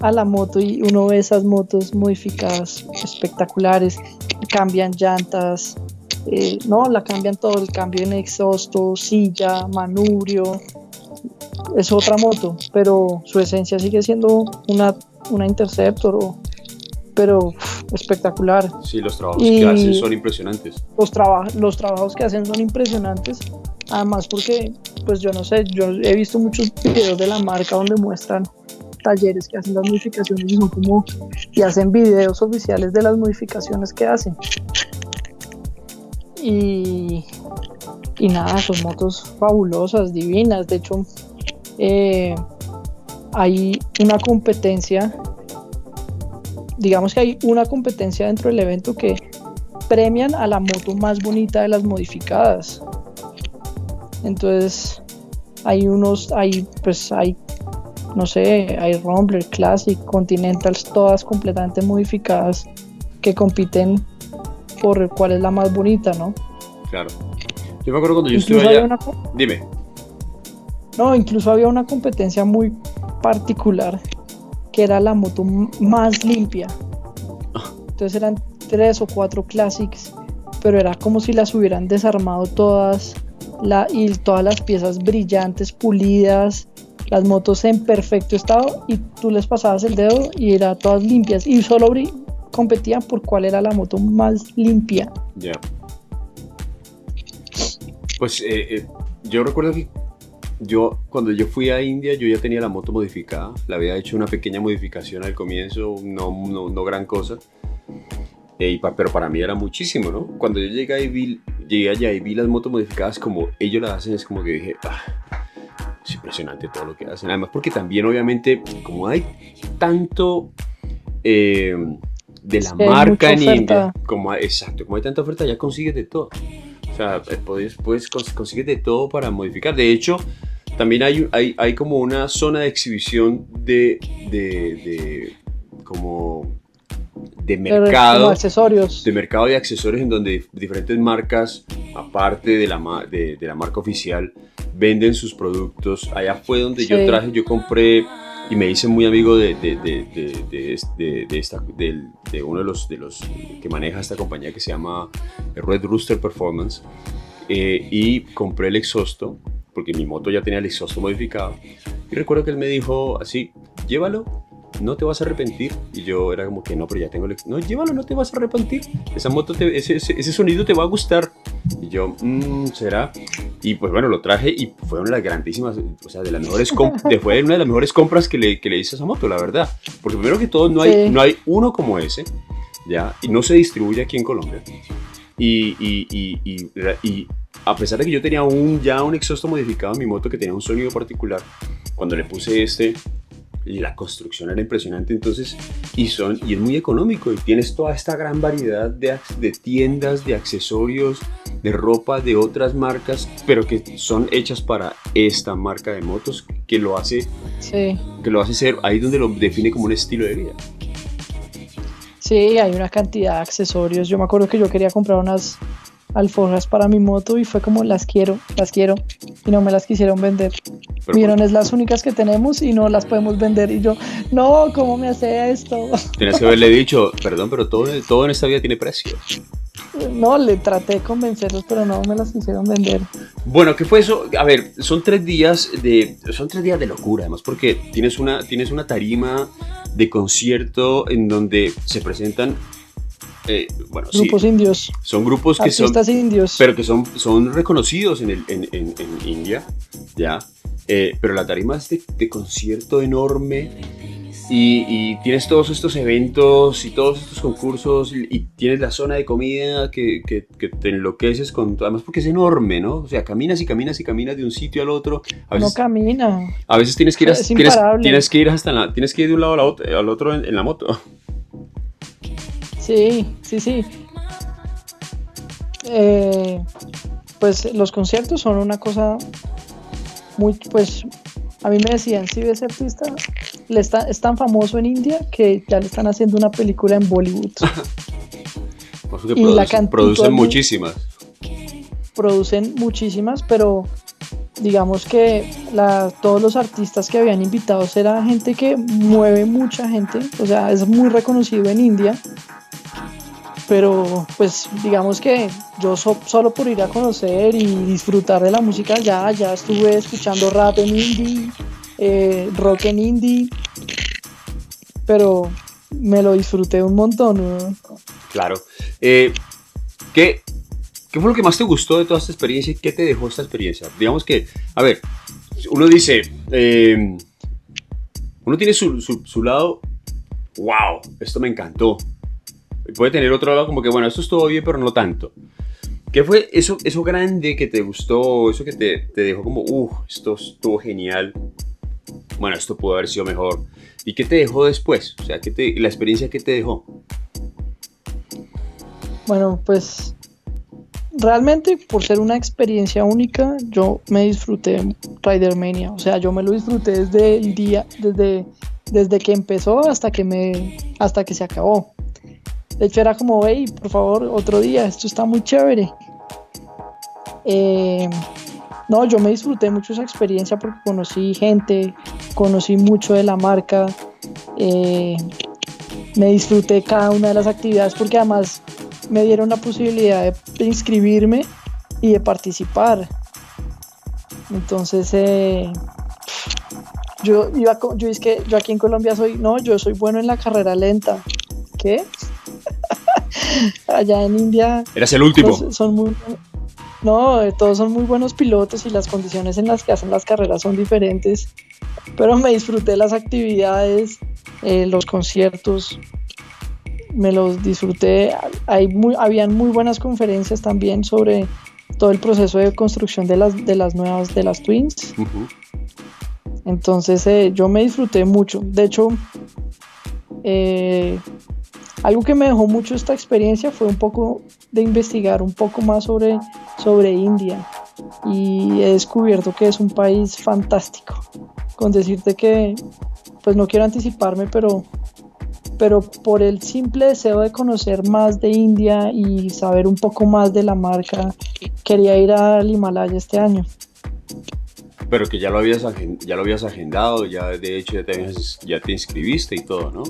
a la moto y uno ve esas motos modificadas espectaculares cambian llantas eh, no la cambian todo el cambio en exhausto silla manubrio es otra moto, pero su esencia sigue siendo una, una Interceptor, pero espectacular. Sí, los trabajos que hacen son impresionantes. Los, los trabajos que hacen son impresionantes, además porque, pues yo no sé, yo he visto muchos videos de la marca donde muestran talleres que hacen las modificaciones y son como y hacen videos oficiales de las modificaciones que hacen. Y, y nada, son motos fabulosas, divinas. De hecho, eh, hay una competencia, digamos que hay una competencia dentro del evento que premian a la moto más bonita de las modificadas. Entonces, hay unos, hay, pues hay, no sé, hay Rumbler, Classic, Continentals, todas completamente modificadas que compiten por cuál es la más bonita, ¿no? Claro. Yo me acuerdo cuando yo estuve allá. Dime. No, incluso había una competencia muy particular que era la moto más limpia. Entonces eran tres o cuatro classics, pero era como si las hubieran desarmado todas la, y todas las piezas brillantes, pulidas, las motos en perfecto estado y tú les pasabas el dedo y eran todas limpias y solo competían por cuál era la moto más limpia. Ya. Pues eh, eh, yo recuerdo que yo, cuando yo fui a India, yo ya tenía la moto modificada. La había hecho una pequeña modificación al comienzo, no, no, no gran cosa. Eh, pero para mí era muchísimo, ¿no? Cuando yo llegué, y vi, llegué allá y vi las motos modificadas como ellos las hacen, es como que dije, ah, es impresionante todo lo que hacen. Además, porque también, obviamente, como hay tanto eh, de la marca en India, como, exacto, como hay tanta oferta, ya consigues de todo. O sea, eh, puedes, puedes consigues de todo para modificar. De hecho, también hay, hay, hay como una zona de exhibición de, de, como de mercado. accesorios. De mercado de accesorios en donde diferentes marcas, aparte de la, de, de la marca oficial, venden sus productos. Allá fue donde yo traje, yo compré y me hice muy amigo de, de, de, de esta, de, uno de los, de los que maneja esta compañía que se llama Red Rooster Performance eh, y compré el exhausto porque mi moto ya tenía el exhausto modificado y recuerdo que él me dijo así, llévalo no te vas a arrepentir. Y yo era como que no, pero ya tengo el... No, llévalo, no te vas a arrepentir. Esa moto, ese, ese, sonido te va a gustar. Y yo, mmm, ¿será? Y pues bueno, lo traje y fue una de las grandísimas, o sea, de las mejores fue una de las mejores compras que le, que le hice a esa moto, la verdad. Porque primero que todo, no hay, no hay uno como ese, ¿ya? Y no se distribuye aquí en Colombia. Y, y, y, y, a pesar de que yo tenía un, ya un exhausto modificado en mi moto que tenía un sonido particular, cuando le puse este, y la construcción era impresionante. Entonces y son y es muy económico y tienes toda esta gran variedad de, de, tiendas de accesorios de ropa de otras marcas pero que son hechas para esta marca de motos que lo hace sí. que lo hace ser ahí donde lo define como un estilo de vida. Sí hay una cantidad de accesorios. Yo me acuerdo que yo quería comprar unas alforjas para mi moto y fue como las quiero, las quiero y no me las quisieron vender. Vieron, es las únicas que tenemos y no las podemos vender y yo, no, ¿cómo me hace esto? Tienes que haberle dicho, perdón, pero todo, todo en esta vida tiene precio. No, le traté de convencerlos, pero no me las quisieron vender. Bueno, ¿qué fue eso? A ver, son tres días de, son tres días de locura, además, porque tienes una, tienes una tarima de concierto en donde se presentan eh, bueno, grupos indios. Son grupos que son. indios. Pero que son, son reconocidos en, el, en, en, India, ¿ya? Eh, pero la tarima es de, concierto enorme y, tienes todos estos eventos y todos estos concursos y, tienes la zona de comida que, que, te enloqueces con además porque es enorme, ¿no? O sea, caminas y caminas y caminas de un sitio al otro. no camina. A veces tienes que ir, tienes, que ir hasta la, tienes que ir de un lado al otro, en, la moto. Sí, sí, sí. Eh, pues los conciertos son una cosa muy, pues a mí me decían, si ves artista, le está, es tan famoso en India que ya le están haciendo una película en Bollywood. y la producen muchísimas. Producen muchísimas, pero digamos que la, todos los artistas que habían invitados era gente que mueve mucha gente, o sea, es muy reconocido en India pero pues digamos que yo solo por ir a conocer y disfrutar de la música ya, ya estuve escuchando rap en indie, eh, rock en indie, pero me lo disfruté un montón. Claro. Eh, ¿qué, fue lo que más te gustó de toda esta experiencia y qué te dejó esta experiencia? Digamos que, a ver, uno dice, eh, uno tiene su, su lado, wow, esto me encantó puede tener otro lado como que, bueno, esto estuvo bien, pero no tanto. ¿Qué fue eso, eso grande que te gustó, eso que te, te dejó como, uff, esto estuvo genial? Bueno, esto pudo haber sido mejor. ¿Y qué te dejó después? O sea, ¿qué la experiencia que te dejó. Bueno, pues realmente por ser una experiencia única, yo me disfruté Ridermania. O sea, yo me lo disfruté desde el día, desde, desde que empezó hasta que, me, hasta que se acabó. De hecho, era como, hey, por favor, otro día, esto está muy chévere. Eh, no, yo me disfruté mucho esa experiencia porque conocí gente, conocí mucho de la marca, eh, me disfruté cada una de las actividades porque además me dieron la posibilidad de, inscribirme y de participar. Entonces, eh, yo iba, yo es que yo aquí en Colombia soy, no, yo soy bueno en la carrera lenta. ¿Qué? allá en India. Eras el último. son muy, no, eh, todos son muy buenos pilotos y las condiciones en las que hacen las carreras son diferentes. Pero me disfruté las actividades, eh, los conciertos, me los disfruté. Hay muy, habían muy buenas conferencias también sobre todo el proceso de construcción de las, de las nuevas, de las Twins. Entonces eh, yo me disfruté mucho. De hecho, eh, algo que me dejó mucho esta experiencia fue un poco de investigar un poco más sobre, sobre India y he descubierto que es un país fantástico. Con decirte que, pues no quiero anticiparme, pero, pero por el simple deseo de conocer más de India y saber un poco más de la marca, quería ir al Himalaya este año. Pero que ya lo habías, ya lo habías agendado, ya de hecho ya te, ya te inscribiste y todo, ¿no?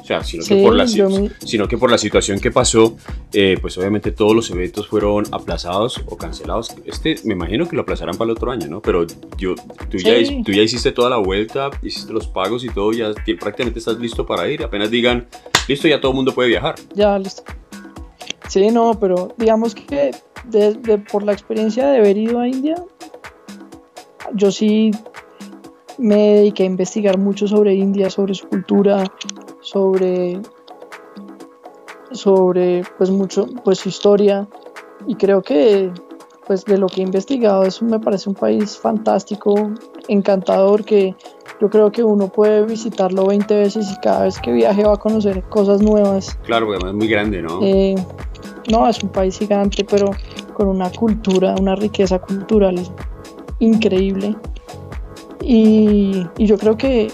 O sea, sino, que, por la, sino que por la situación que pasó, eh, pues obviamente todos los eventos fueron aplazados o cancelados. Este me imagino que lo aplazarán para el otro año, ¿no? Pero yo, tú, ya, tú ya hiciste toda la vuelta, hiciste los pagos y todo, ya prácticamente estás listo para ir. Apenas digan, listo, ya todo el mundo puede viajar. Ya, listo. Sí, no, pero digamos que por la experiencia de haber ido a India, yo sí me dediqué a investigar mucho sobre India, sobre su cultura, sobre, sobre pues mucho, pues su historia y creo que pues de lo que he investigado eso me parece un país fantástico, encantador que yo creo que uno puede visitarlo 20 veces y cada vez que viaje va a conocer cosas nuevas. Claro, porque es muy grande, ¿no? Eh, no, es un país gigante, pero con una cultura, una riqueza cultural increíble. Y, yo creo que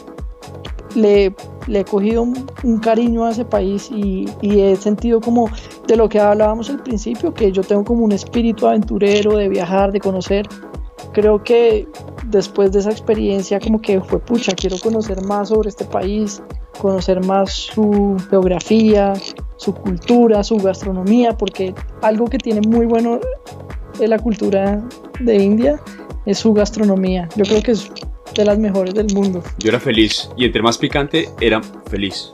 le, he cogido un, cariño a ese país y, he sentido como de lo que hablábamos al principio, que yo tengo como un espíritu aventurero de viajar, de conocer. Creo que después de esa experiencia como que fue pucha, quiero conocer más sobre este país, conocer más su geografía, su cultura, su gastronomía, porque algo que tiene muy bueno de la cultura de India es su gastronomía. Yo creo que es de las mejores del mundo. Yo era feliz y entre más picante era feliz.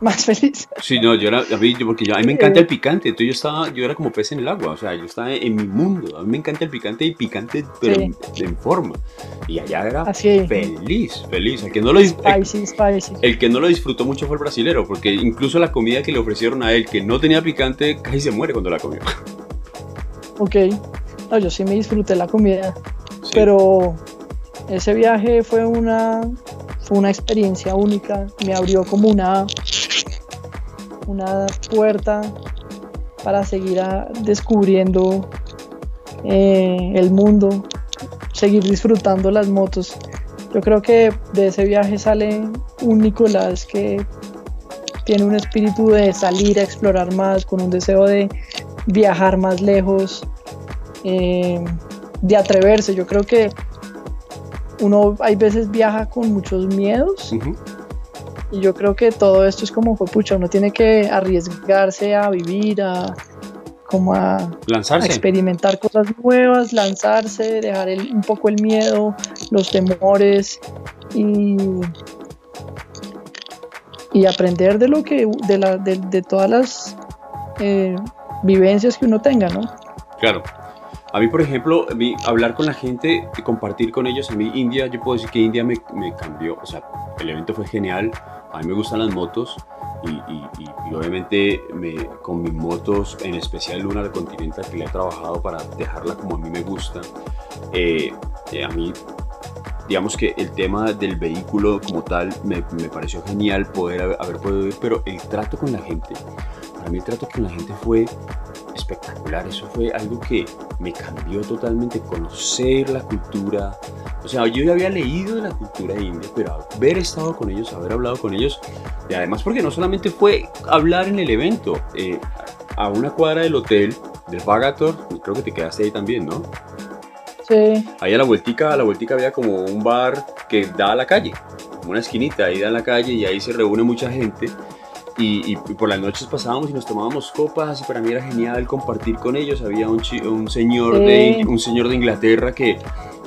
Más feliz. Sí, no, yo era, a mí, porque yo, a mí me encanta el picante, entonces yo estaba, yo era como pez en el agua, o sea, yo estaba en mi mundo, a mí me encanta el picante y picante, pero Sí. en, en forma. Y allá era Así. feliz, feliz. El que, no lo, dis- el, Spicy, spicy. el que no lo disfrutó mucho fue el brasilero, porque incluso la comida que le ofrecieron a él, que no tenía picante, casi se muere cuando la comió. Ok. No, yo sí me disfruté la comida, Sí. pero ese viaje fue una, fue una experiencia única. Me abrió como una, una puerta para seguir a- descubriendo eh, el mundo, seguir disfrutando las motos. Yo creo que de ese viaje sale un Nicolás que tiene un espíritu de salir a explorar más, con un deseo de viajar más lejos, eh, de atreverse. Yo creo que uno hay veces viaja con muchos miedos y yo creo que todo esto es como fue pucha, uno tiene que arriesgarse a vivir, a como a, a Lanzarse. experimentar cosas nuevas, lanzarse, dejar el- un poco el miedo, los temores y, y aprender de lo que de, la, de, de todas las eh, vivencias que uno tenga, ¿no? Claro. A mí, por ejemplo, hablar con la gente, compartir con ellos, a mí India, yo puedo decir que India me, cambió, o sea, el evento fue genial, a mí me gustan las motos y, obviamente me, con mis motos, en especial una de Continental que le he trabajado para dejarla como a mí me gusta, eh, eh, a mí, digamos que el tema del vehículo como tal me, me pareció genial poder haber, haber podido ir, pero el trato con la gente, para mí el trato con la gente fue espectacular. Eso fue algo que me cambió totalmente. Conocer la cultura. O sea, yo ya había leído de la cultura india, pero haber estado con ellos, haber hablado con ellos. Y además, porque no solamente fue hablar en el evento, eh, a una cuadra del hotel, del Vagator, creo que te quedaste ahí también, ¿no? Sí, Ahí a la vueltica, a la vueltica había como un bar que da a la calle, como una esquinita, ahí da a la calle y ahí se reúne mucha gente. Y, y por las noches pasábamos y nos tomábamos copas y para mí era genial compartir con ellos. Había un, un, señor, de, un señor de Inglaterra que,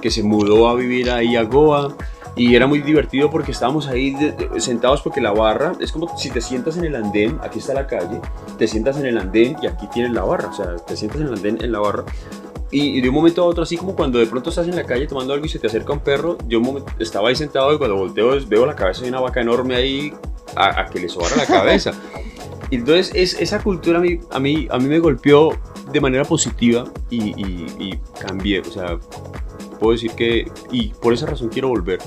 que se mudó a vivir ahí a Goa y era muy divertido porque estábamos ahí de- de- sentados porque la barra es como si te sientas en el andén, aquí está la calle, te sientas en el andén y aquí tienes la barra, o sea, te sientas en el andén en la barra y, de un momento a otro, así como cuando de pronto estás en la calle tomando algo y se te acerca un perro, yo estaba ahí sentado y cuando volteo veo la cabeza de una vaca enorme ahí a, a que le sobara la cabeza. Entonces es, esa cultura a mí, a, mí, a mí me golpeó de manera positiva y, y- y cambié, o sea, puedo decir que, y por esa razón quiero volver.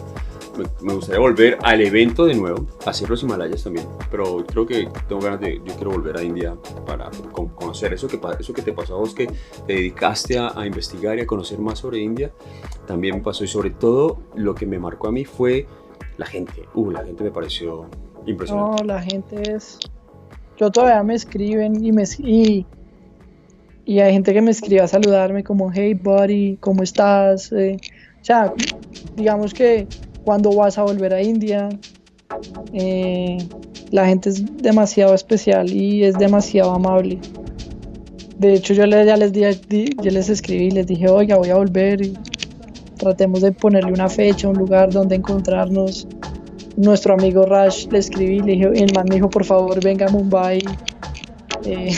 Me, me gustaría volver al evento de nuevo, hacer los Himalayas también, pero creo que tengo ganas de, yo quiero volver a India para con- conocer eso que, eso que te pasó a vos, que te dedicaste a, a investigar y a conocer más sobre India, también me pasó y sobre todo lo que me marcó a mí fue la gente, uh, la gente me pareció no, la gente es... Yo todavía me escriben y me y, y hay gente que me escribe a saludarme como, hey buddy, ¿cómo estás? Eh, o sea, digamos que cuando vas a volver a India, eh, la gente es demasiado especial y es demasiado amable. De hecho, yo le- ya les, di- yo les escribí, les dije, oiga, voy a volver y tratemos de ponerle una fecha, un lugar donde encontrarnos. Nuestro amigo Rash le escribí, le dije, el man me dijo, por favor, venga a Mumbai. Eh,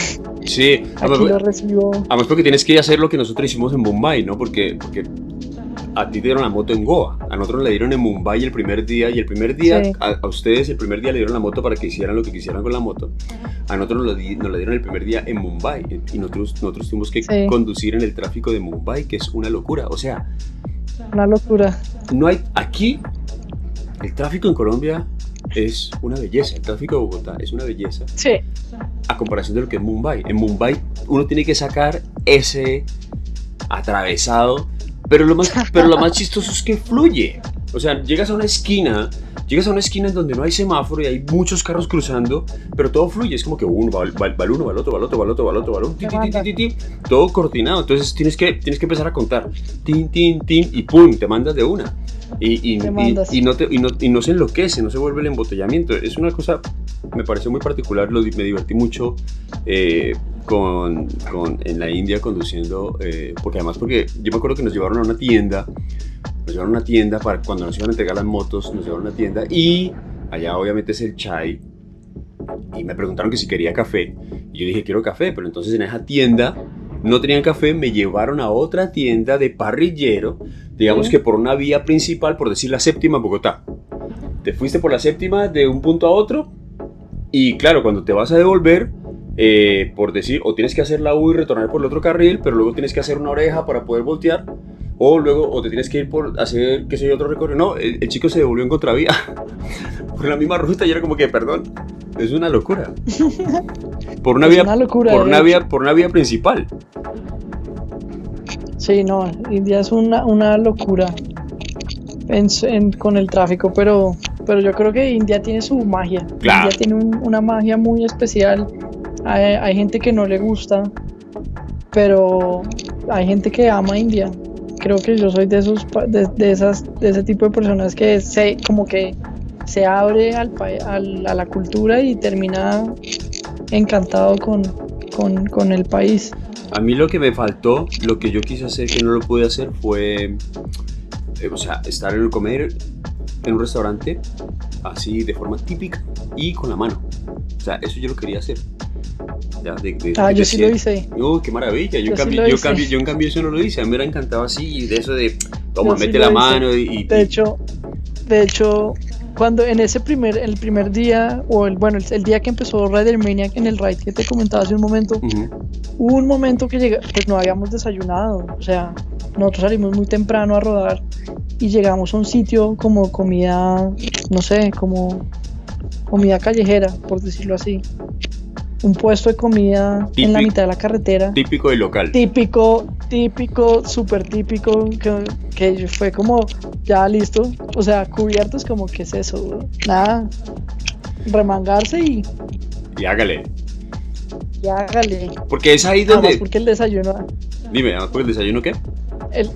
Sí, aquí además, lo recibo. además porque tienes que hacer lo que nosotros hicimos en Mumbai, ¿no? Porque, porque a ti te dieron la moto en Goa, a nosotros le dieron en Mumbai el primer día y el primer día, Sí. a, a ustedes el primer día le dieron la moto para que hicieran lo que quisieran con la moto. A nosotros nos, la dieron el primer día en Mumbai y nosotros, nosotros tuvimos que Sí. conducir en el tráfico de Mumbai, que es una locura. O sea, Una locura. no hay aquí el tráfico en Colombia es una belleza, el tráfico de Bogotá es una belleza Sí, a comparación de lo que es Mumbai. En Mumbai uno tiene que sacar ese atravesado, pero lo más, pero lo más chistoso es que fluye. O sea, llegas a una esquina, llegas a una esquina en donde no hay semáforo y hay muchos carros cruzando, pero todo fluye. Es como que uno va, va, va el uno, va el otro, va el otro, va el otro, va el otro, va el otro, ti, ti, ti, ti, ti, ti, todo coordinado. Entonces tienes que, tienes que empezar a contar. Tin, tin, tin, y pum, te mandas de una. Y, y, y- y no te- no- y no se enloquece, no se vuelve el embotellamiento. Es una cosa, me pareció muy particular, lo, me divertí mucho eh, con, con, en la India conduciendo, eh, porque además porque yo me acuerdo que nos llevaron a una tienda, nos llevaron a una tienda para cuando nos iban a entregar las motos, nos llevaron a una tienda y allá obviamente es el chai. Y me preguntaron que si quería café. Y yo dije quiero café, pero entonces en esa tienda no tenían café, me llevaron a otra tienda de parrillero, digamos que por una vía principal, por decir la séptima Bogotá. Te fuiste por la séptima de un punto a otro y claro, cuando te vas a devolver, eh, por decir, o tienes que hacer la U y retornar por el otro carril, pero luego tienes que hacer una oreja para poder voltear, o luego, o te tienes que ir por hacer, qué sé yo, otro recorrido. No, el, chico se devolvió en contravía, por la misma ruta y era como que, perdón, es una locura. Por una, vía, por, una vía, por una vía principal. Sí, no, India es una, una locura con el tráfico, pero, pero yo creo que India tiene su magia. India tiene una magia muy especial hay, gente que no le gusta, pero hay gente que ama India. Creo que yo soy de esos de, esas de ese tipo de personas que se como que se abre al, a la cultura y termina encantado con, con, el país. A mí lo que me faltó, lo que yo quise hacer que no lo pude hacer fue, eh, o sea, estar en el comer en un restaurante así de forma típica y con la mano. O sea, eso yo lo quería hacer ah, yo sí lo hice. No, qué maravilla. Yo, yo, en cambio eso no lo hice. A mí me hubiera encantado así, de eso de, toma, mete la mano y, De hecho, de hecho, cuando en ese primer, el primer día, o el, bueno, el, día que empezó Rider Maniac en el ride que te comentaba hace un momento, hubo un momento que llega, pues no habíamos desayunado. O sea, nosotros salimos muy temprano a rodar y llegamos a un sitio como comida, no sé, como comida callejera, por decirlo así un puesto de comida en la mitad de la carretera. Típico y local. Típico, típico, súper típico, que, fue como, ya listo, o sea, cubiertos como, ¿qué es eso? Nada, remangarse y... Y hágale. Y hágale. Porque es ahí donde... porque el desayuno... Dime, ¿por el desayuno qué? El,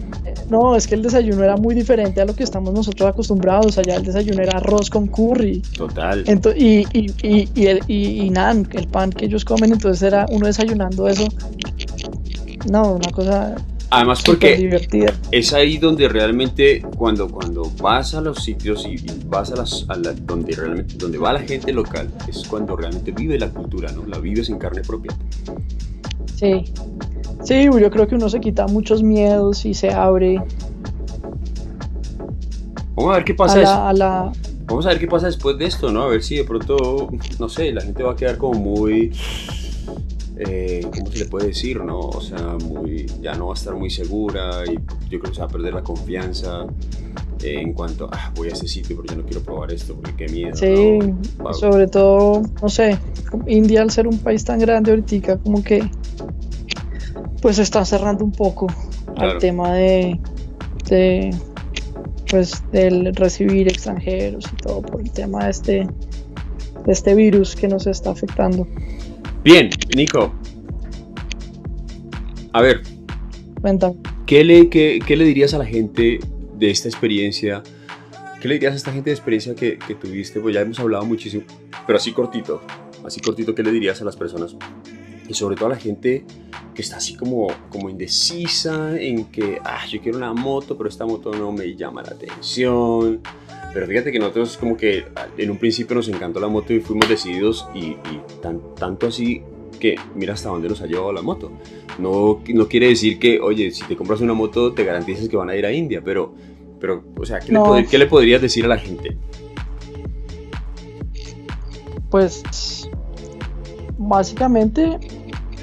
no, es que el desayuno era muy diferente a lo que estamos nosotros acostumbrados. Allá el desayuno era arroz con curry. Total. y, y, y, y, el, y, nan, el pan que ellos comen, entonces era uno desayunando eso. No, una cosa Además porque es ahí donde realmente cuando, cuando vas a los sitios y vas a las donde realmente donde va la gente local es cuando realmente vive la cultura, ¿no? La vives en carne propia. Sí. Sí, yo creo que uno se quita muchos miedos y se abre. Vamos a ver qué pasa. Vamos a ver qué pasa después de esto, ¿no? A ver si de pronto, no sé, la gente va a quedar como muy... Eh, ¿Cómo se le puede decir, no? O sea, muy, ya no va a estar muy segura y yo creo que se va a perder la confianza en cuanto, ah, voy a ese sitio pero yo no quiero probar esto porque qué miedo. Sí, sobre todo, no sé, India al ser un país tan grande ahorita como que pues está cerrando un poco al tema de, de, pues del recibir extranjeros y todo por el tema de este de este virus que nos está afectando. Bien, Nico. A ver. Cuéntame. ¿Qué le, qué, qué le dirías a la gente de esta experiencia? ¿Qué le dirías a esta gente de experiencia que, que tuviste? Pues ya hemos hablado muchísimo, pero así cortito, así cortito, ¿qué le dirías a las personas? Y sobre todo a la gente que está así como, como indecisa en que, ah, yo quiero una moto, pero esta moto no me llama la atención. Pero fíjate que nosotros como que en un principio nos encantó la moto y fuimos decididos y, tan, tanto así que mira hasta dónde nos ha llevado la moto. No, no quiere decir que, oye, si te compras una moto te garantices que van a ir a India, pero, pero o sea, ¿qué, le, ¿qué le podrías decir a la gente? Pues básicamente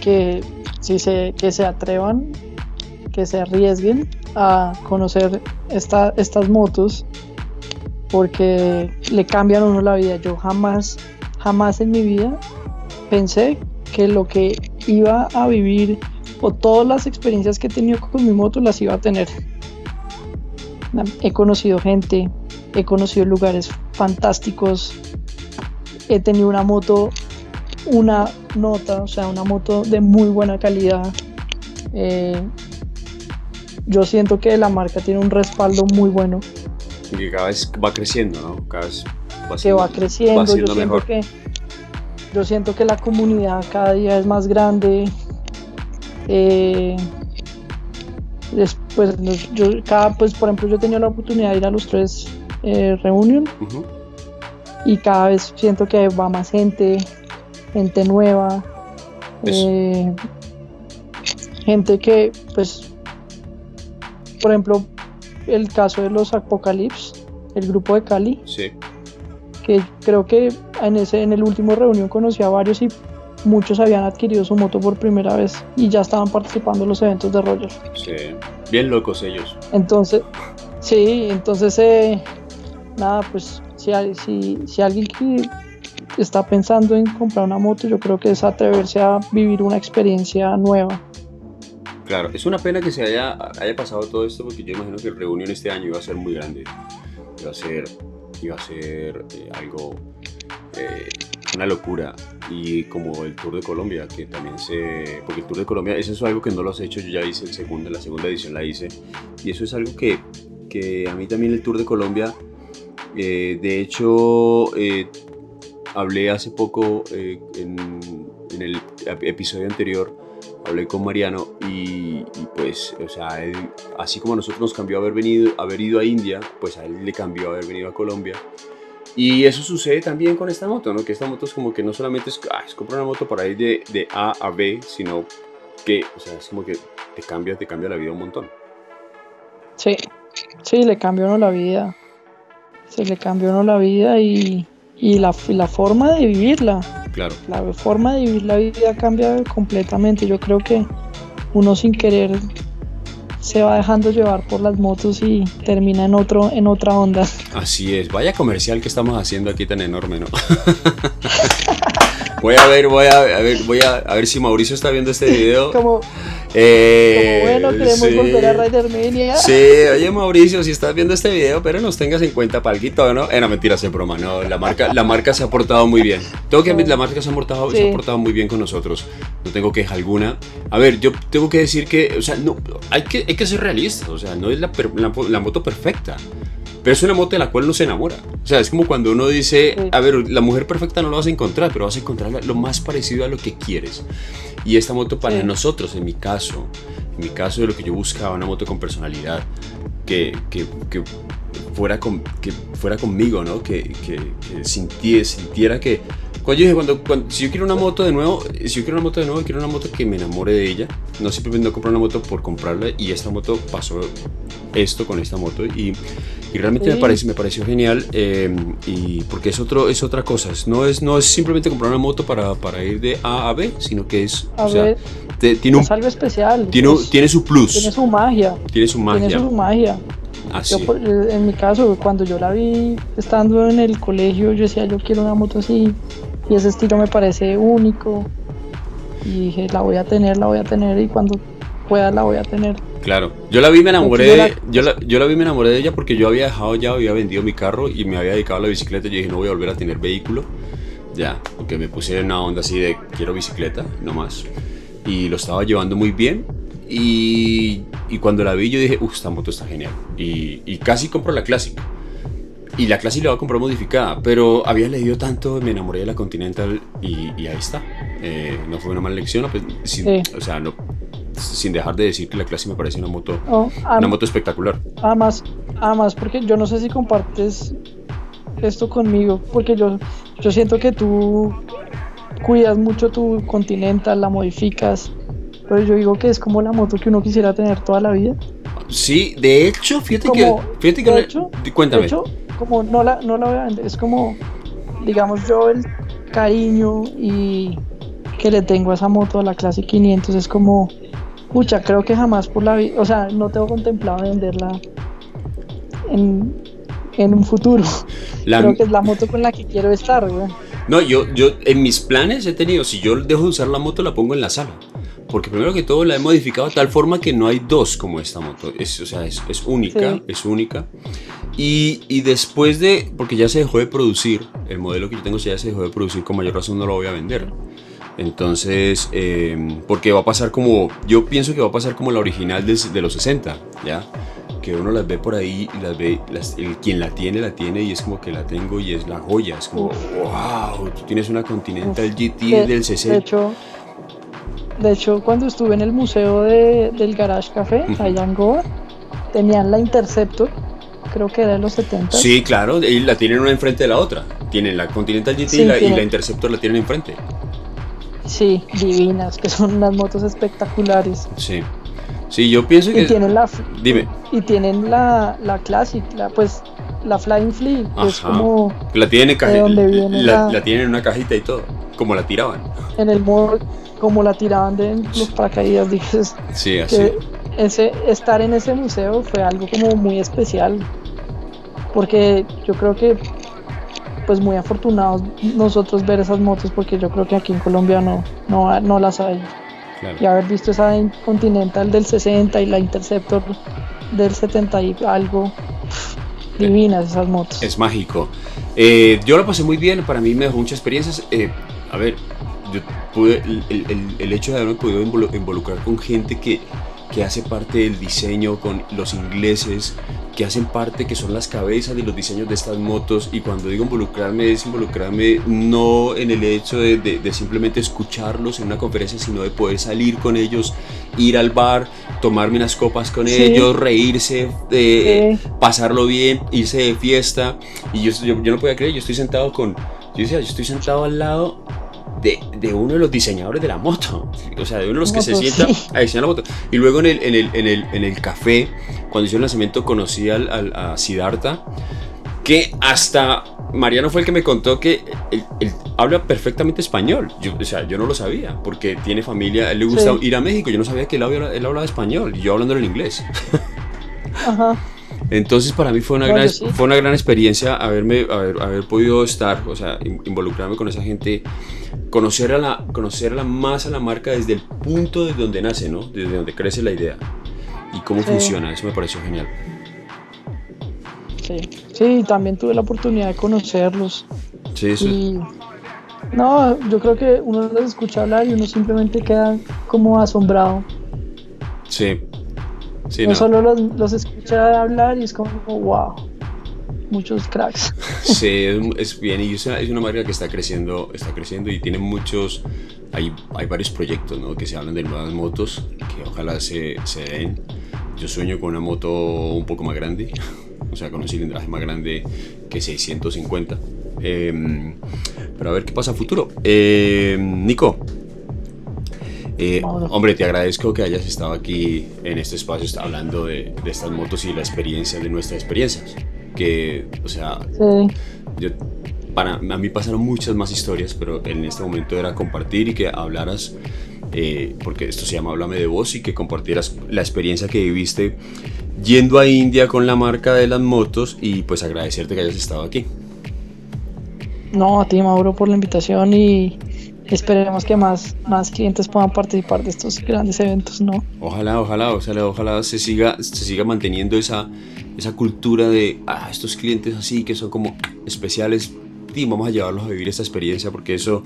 que si se, que se atrevan, que se arriesguen a conocer esta, estas motos porque le cambian a uno la vida. Yo jamás, jamás en mi vida pensé que lo que iba a vivir o todas las experiencias que he tenido con mi moto las iba a tener. He conocido gente, he conocido lugares fantásticos, he tenido una moto una nota, o sea, una moto de muy buena calidad. Eh, yo siento que la marca tiene un respaldo muy bueno. Y cada vez va creciendo, ¿no? Cada vez va, que va creciendo. yo siento que yo siento que la comunidad cada día es más grande. Eh, después, yo, cada, pues, por ejemplo, yo he tenido la oportunidad de ir a los tres eh, reunion y cada vez siento que va más gente, gente nueva, eh, gente que, pues, por ejemplo, el caso de los Apocalypse, el grupo de Cali. Sí que creo que en, ese, en el último reunión conocí a varios y muchos habían adquirido su moto por primera vez y ya estaban participando en los eventos de Roger. Sí, bien locos ellos. Entonces, sí, entonces, eh, nada, pues si, si, si alguien que está pensando en comprar una moto, yo creo que es atreverse a vivir una experiencia nueva. Claro, es una pena que se haya, haya pasado todo esto porque yo imagino que el reunión este año iba a ser muy grande. Iba a ser iba a ser eh, algo, eh, una locura. Y como el Tour de Colombia, que también se... Porque el Tour de Colombia, eso es algo que no lo has hecho, yo ya hice el segundo, la segunda edición la hice. Y eso es algo que, que a mí también el Tour de Colombia, eh, de hecho, hablé hace poco en, en el episodio anterior hablé con Mariano y, pues, o sea, así como a nosotros nos cambió haber, venido, haber ido a India, pues a él le cambió haber venido a Colombia. Y eso sucede también con esta moto, ¿no? Que esta moto es como que no solamente es, ah, es comprar una moto para ir de, de, A a B, sino que, o sea, es como que te cambia, te cambia la vida un montón. Sí, sí, le cambió uno la vida. Se le cambió uno la vida y, y la, la forma de vivirla. Claro. La forma de vivir la vida cambia completamente. Yo creo que uno sin querer se va dejando llevar por las motos y termina en otro en otra onda. Así es, vaya comercial que estamos haciendo aquí tan enorme, ¿no? voy a ver, voy a, ver, voy a, a, ver si Mauricio está viendo este video. Como, eh, bueno, queremos volver a Rider Sí, oye Mauricio, si estás viendo este video, pero nos tengas en cuenta palquito, ¿no? Eh, no, mentira, se broma, no, la marca, la marca se ha portado muy bien. Tengo que admitir, la marca se ha, portado, se ha portado muy bien con nosotros, no tengo queja alguna. A ver, yo tengo que decir que, o sea, no, hay que, hay que ser realistas, o sea, no es la, la, la moto perfecta. Pero es una moto de la cual no se enamora. O sea, es como cuando uno dice, a ver, la mujer perfecta no la vas a encontrar, pero vas a encontrar lo más parecido a lo que quieres. Y esta moto para nosotros, en mi caso, en mi caso de lo que yo buscaba, una moto con personalidad, que, que, que fuera, con, que fuera conmigo, ¿no? Que, que, sintiera, sintiera que... Cuando yo dije, cuando, si yo quiero una moto de nuevo, si yo quiero una moto de nuevo, quiero una moto que me enamore de ella, no simplemente no comprar una moto por comprarla, y esta moto pasó esto con esta moto, y y realmente me, parece, me pareció genial eh, y porque es, otro, es otra cosa. No es, no es simplemente comprar una moto para, para ir de A a B, sino que es, o sea, tiene un, algo especial. Tiene, tiene su plus. Tiene su magia. Tiene su magia. Tiene su magia. Así. Eh, en mi caso, cuando yo la vi estando en el colegio, yo decía, yo quiero una moto así. Y ese estilo me parece único. Y dije, la voy a tener, la voy a tener. Y cuando pueda, la voy a tener. Claro, yo la vi me enamoré de, yo la, yo la vi me enamoré de ella porque yo había dejado ya, había vendido mi carro y me había dedicado a la bicicleta. Yo dije, no voy a volver a tener vehículo. Ya, porque me puse en una onda así de quiero bicicleta, no más. Y lo estaba llevando muy bien. Y, y cuando la vi yo dije, uff, esta moto está genial. Y, y casi compro la clásica. Y la clásica la voy a comprar modificada, pero había leído tanto, me enamoré de la Continental y, y ahí está. Eh, no fue una mala lección, pues, o sea, no, sin dejar de decir que la clase me parece una moto, una moto espectacular. Además, además, porque yo no sé si compartes esto conmigo, porque yo, yo siento que tú cuidas mucho tu Continental, la modificas, pero yo digo que es como la moto que uno quisiera tener toda la vida. Sí, de hecho, fíjate que, fíjate que, de hecho, cuéntame. De hecho, como no la, no la voy a vender, es como, digamos, yo el cariño y que le tengo a esa moto, a la clase 500, es como, Pucha, creo que jamás por la vida, o sea, no tengo contemplado venderla en, en un futuro. Creo que es la moto con la que quiero estar, güey. No, yo, yo en mis planes he tenido, si yo dejo de usar la moto, la pongo en la sala. Porque primero que todo la he modificado de tal forma que no hay dos como esta moto. Es, o sea, es, es única, es única. Y, y, después de, porque ya se dejó de producir, el modelo que yo tengo ya se dejó de producir, con mayor razón no lo voy a vender. Entonces, em, porque va a pasar como, yo pienso que va a pasar como la original de, de los 60, ¿ya? porque uno las ve por ahí, y las ve, el, quien la tiene, la tiene y es como que la tengo y es la joya. Es como, wow, tú tienes una Continental GT del 60. De hecho, de hecho, cuando estuve en el museo de, del Garage Café, allá en Goa, tenían la Interceptor, creo que era de los 70. Sí, claro, y la tienen una enfrente de la otra. Tienen la Continental GT y, la, y, la, Interceptor la tienen enfrente. Sí, divinas, que son unas motos espectaculares. Sí. Sí, yo pienso que. Y tienen la. Dime. Y tienen la, la Classic, la, pues la Flying Flea, que es como. La tienen en cajita. La, la, tienen en una cajita y todo. Como la tiraban. En el modo. Como la tiraban de los paracaídas, dices. Sí, así. ese, estar en ese museo fue algo como muy especial. Porque yo creo que. Pues muy afortunados nosotros ver esas motos, porque yo creo que aquí en Colombia no, no, no las hay. Y haber visto esa Continental del 60 y la Interceptor del 70 y algo. Divinas esas motos. Es mágico. Eh, yo lo pasé muy bien, para mí me dejó muchas experiencias. Eh, a ver, yo pude, el, el, el, hecho de haberme podido involucrar con gente que que hace parte del diseño con los ingleses, que hacen parte, que son las cabezas de los diseños de estas motos. Y cuando digo involucrarme, es involucrarme no en el hecho de, de, simplemente escucharlos en una conferencia, sino de poder salir con ellos, ir al bar, tomarme unas copas con ellos, reírse, eh, pasarlo bien, irse de fiesta. Y yo, yo, yo no podía creer, yo estoy sentado con. Yo decía, yo estoy sentado al lado de, de, uno de los diseñadores de la moto. O sea, de uno de los que se sienta a diseñar la moto. Y luego en el, en el, en el, en el café, cuando hizo el lanzamiento, conocí al, al, a Siddhartha, que hasta Mariano fue el que me contó que él, habla perfectamente español. Yo, o sea, yo no lo sabía, porque tiene familia, él le gusta ir a México. Yo no sabía que él hablaba, él hablaba español, y yo hablando en inglés. Ajá. Entonces para mí fue una, gran, fue una gran experiencia haberme, haber, haber podido estar, o sea, involucrarme con esa gente conocer a la, conocer la más a la marca desde el punto de donde nace, ¿no? Desde donde crece la idea y cómo funciona. Eso me pareció genial. Sí, sí, también tuve la oportunidad de conocerlos. Sí, sí. no, yo creo que uno los escucha hablar y uno simplemente queda como asombrado. Sí. Sí no, solo los, los escucha hablar y es como, wow muchos cracks. Sí, es, bien y es una, es una, marca que está creciendo, está creciendo y tiene muchos, hay, hay varios proyectos ¿no? que se hablan de nuevas motos que ojalá se, se den. Yo sueño con una moto un poco más grande, o sea, con un cilindraje más grande que 650. Eh, pero a ver qué pasa a futuro. Eh, Nico, eh, hombre, te agradezco que hayas estado aquí en este espacio hablando de, de, estas motos y la experiencia de nuestras experiencias que, o sea, yo, para, a mí pasaron muchas más historias, pero en este momento era compartir y que hablaras, eh, porque esto se llama Háblame de vos y que compartieras la experiencia que viviste yendo a India con la marca de las motos y pues agradecerte que hayas estado aquí. No, a ti Mauro por la invitación y esperemos que más, más clientes puedan participar de estos grandes eventos, ¿no? Ojalá, ojalá, ojalá, ojalá se siga, se siga manteniendo esa, esa cultura de ah, estos clientes así que son como especiales y vamos a llevarlos a vivir esta experiencia porque eso,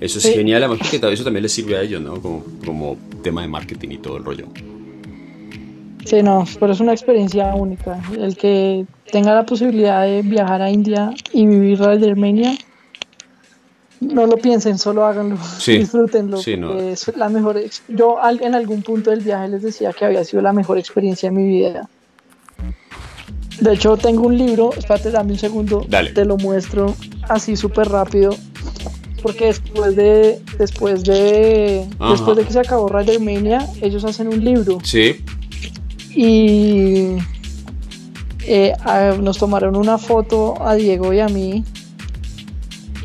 eso es genial, además porque eso también les sirve a ellos, ¿no? Como, como tema de marketing y todo el rollo. Sí, no, pero es una experiencia única. El que tenga la posibilidad de viajar a India y vivir de Armenia, no lo piensen, solo háganlo, disfrútenlo. Es la mejor. Yo en algún punto del viaje les decía que había sido la mejor experiencia de mi vida. De hecho, tengo un libro, espérate, dame un segundo, te lo muestro así súper rápido. Porque después de después de después de que se acabó Mania, ellos hacen un libro. Sí. Y eh, nos tomaron una foto a Diego y a mí.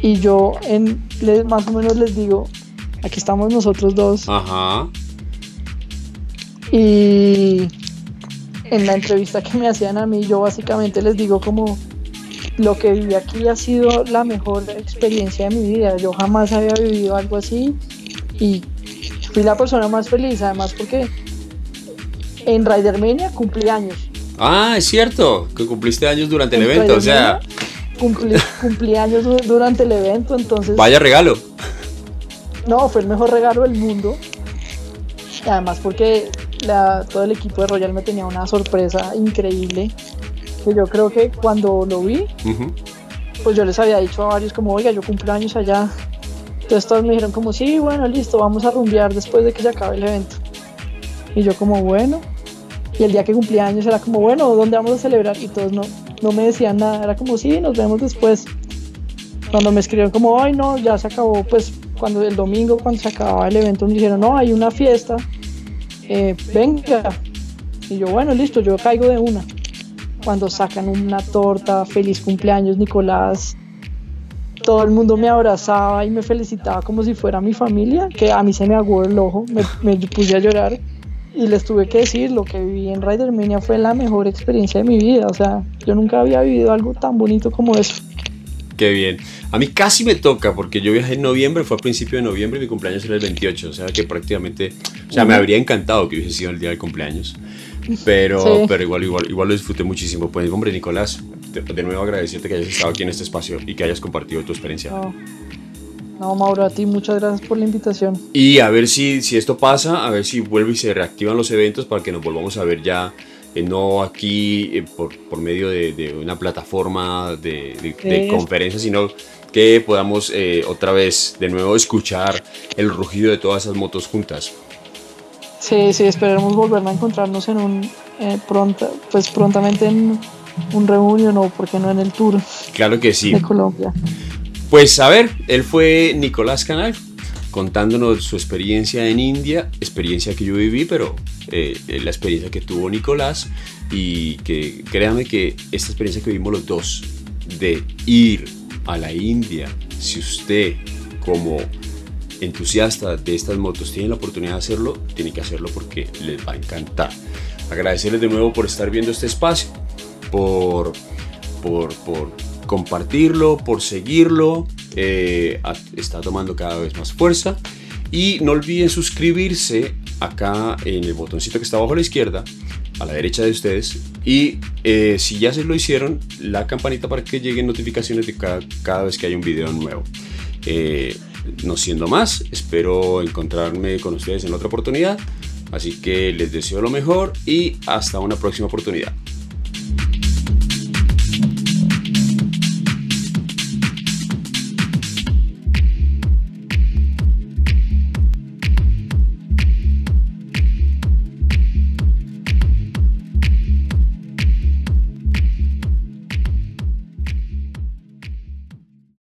Y yo en más o menos les digo, aquí estamos nosotros dos. Ajá. Y en la entrevista que me hacían a mí, yo básicamente les digo como lo que viví aquí ha sido la mejor experiencia de mi vida. Yo jamás había vivido algo así y fui la persona más feliz, además porque en Ridermania cumplí años. Ah, es cierto, que cumpliste años durante el evento, o sea... Cumplí, cumplí años durante el evento, entonces... Vaya regalo. No, fue el mejor regalo del mundo. Además porque todo el equipo de Royal me tenía una sorpresa increíble. Que yo creo que cuando lo vi, pues yo les había dicho a varios como, oiga, yo cumplo años allá. Entonces todos me dijeron como, sí, bueno, listo, vamos a rumbear después de que se acabe el evento. Y yo como, bueno. Y el día que cumplía años era como, bueno, ¿dónde vamos a celebrar? Y todos no, no me decían nada, era como, sí, nos vemos después. Cuando me escribieron como, ay, no, ya se acabó, pues cuando el domingo, cuando se acababa el evento, me dijeron, no, hay una fiesta, eh, venga. Y yo, bueno, listo, yo caigo de una. Cuando sacan una torta, feliz cumpleaños, Nicolás, todo el mundo me abrazaba y me felicitaba como si fuera mi familia, que a mí se me aguó el ojo, me, me puse a llorar y les tuve que decir, lo que viví en Ridermania fue la mejor experiencia de mi vida, o sea, yo nunca había vivido algo tan bonito como eso. Qué bien. A mí casi me toca porque yo viajé en noviembre, fue a principio de noviembre y mi cumpleaños era el 28, o sea que prácticamente, o sea, me habría encantado que hubiese sido el día del cumpleaños. Pero, pero igual, igual, igual lo disfruté muchísimo. Pues, hombre, Nicolás, de, nuevo agradecerte que hayas estado aquí en este espacio y que hayas compartido tu experiencia. No, Mauro, a ti muchas gracias por la invitación. Y a ver si, si esto pasa, a ver si vuelve y se reactivan los eventos para que nos volvamos a ver ya, eh, no aquí eh, por, por, medio de, de, una plataforma de, de, conferencias, sino que podamos eh, otra vez de nuevo escuchar el rugido de todas esas motos juntas. Sí, sí, esperemos volver a encontrarnos en un pronta, pues prontamente en un reunión o porque no en el tour. Claro que sí. De Colombia. Pues a ver, él fue Nicolás Canal contándonos su experiencia en India, experiencia que yo viví, pero eh, la experiencia que tuvo Nicolás y que créanme que esta experiencia que vimos los dos de ir a la India, si usted como entusiasta de estas motos tiene la oportunidad de hacerlo, tiene que hacerlo porque les va a encantar. Agradecerles de nuevo por estar viendo este espacio, por, por, por compartirlo, por seguirlo. Eh, está tomando cada vez más fuerza. Y no olviden suscribirse acá en el botoncito que está abajo a la izquierda, a la derecha de ustedes. Y eh, si ya se lo hicieron, la campanita para que lleguen notificaciones de cada, vez que hay un video nuevo. Eh, no siendo más, espero encontrarme con ustedes en otra oportunidad. Así que les deseo lo mejor y hasta una próxima oportunidad.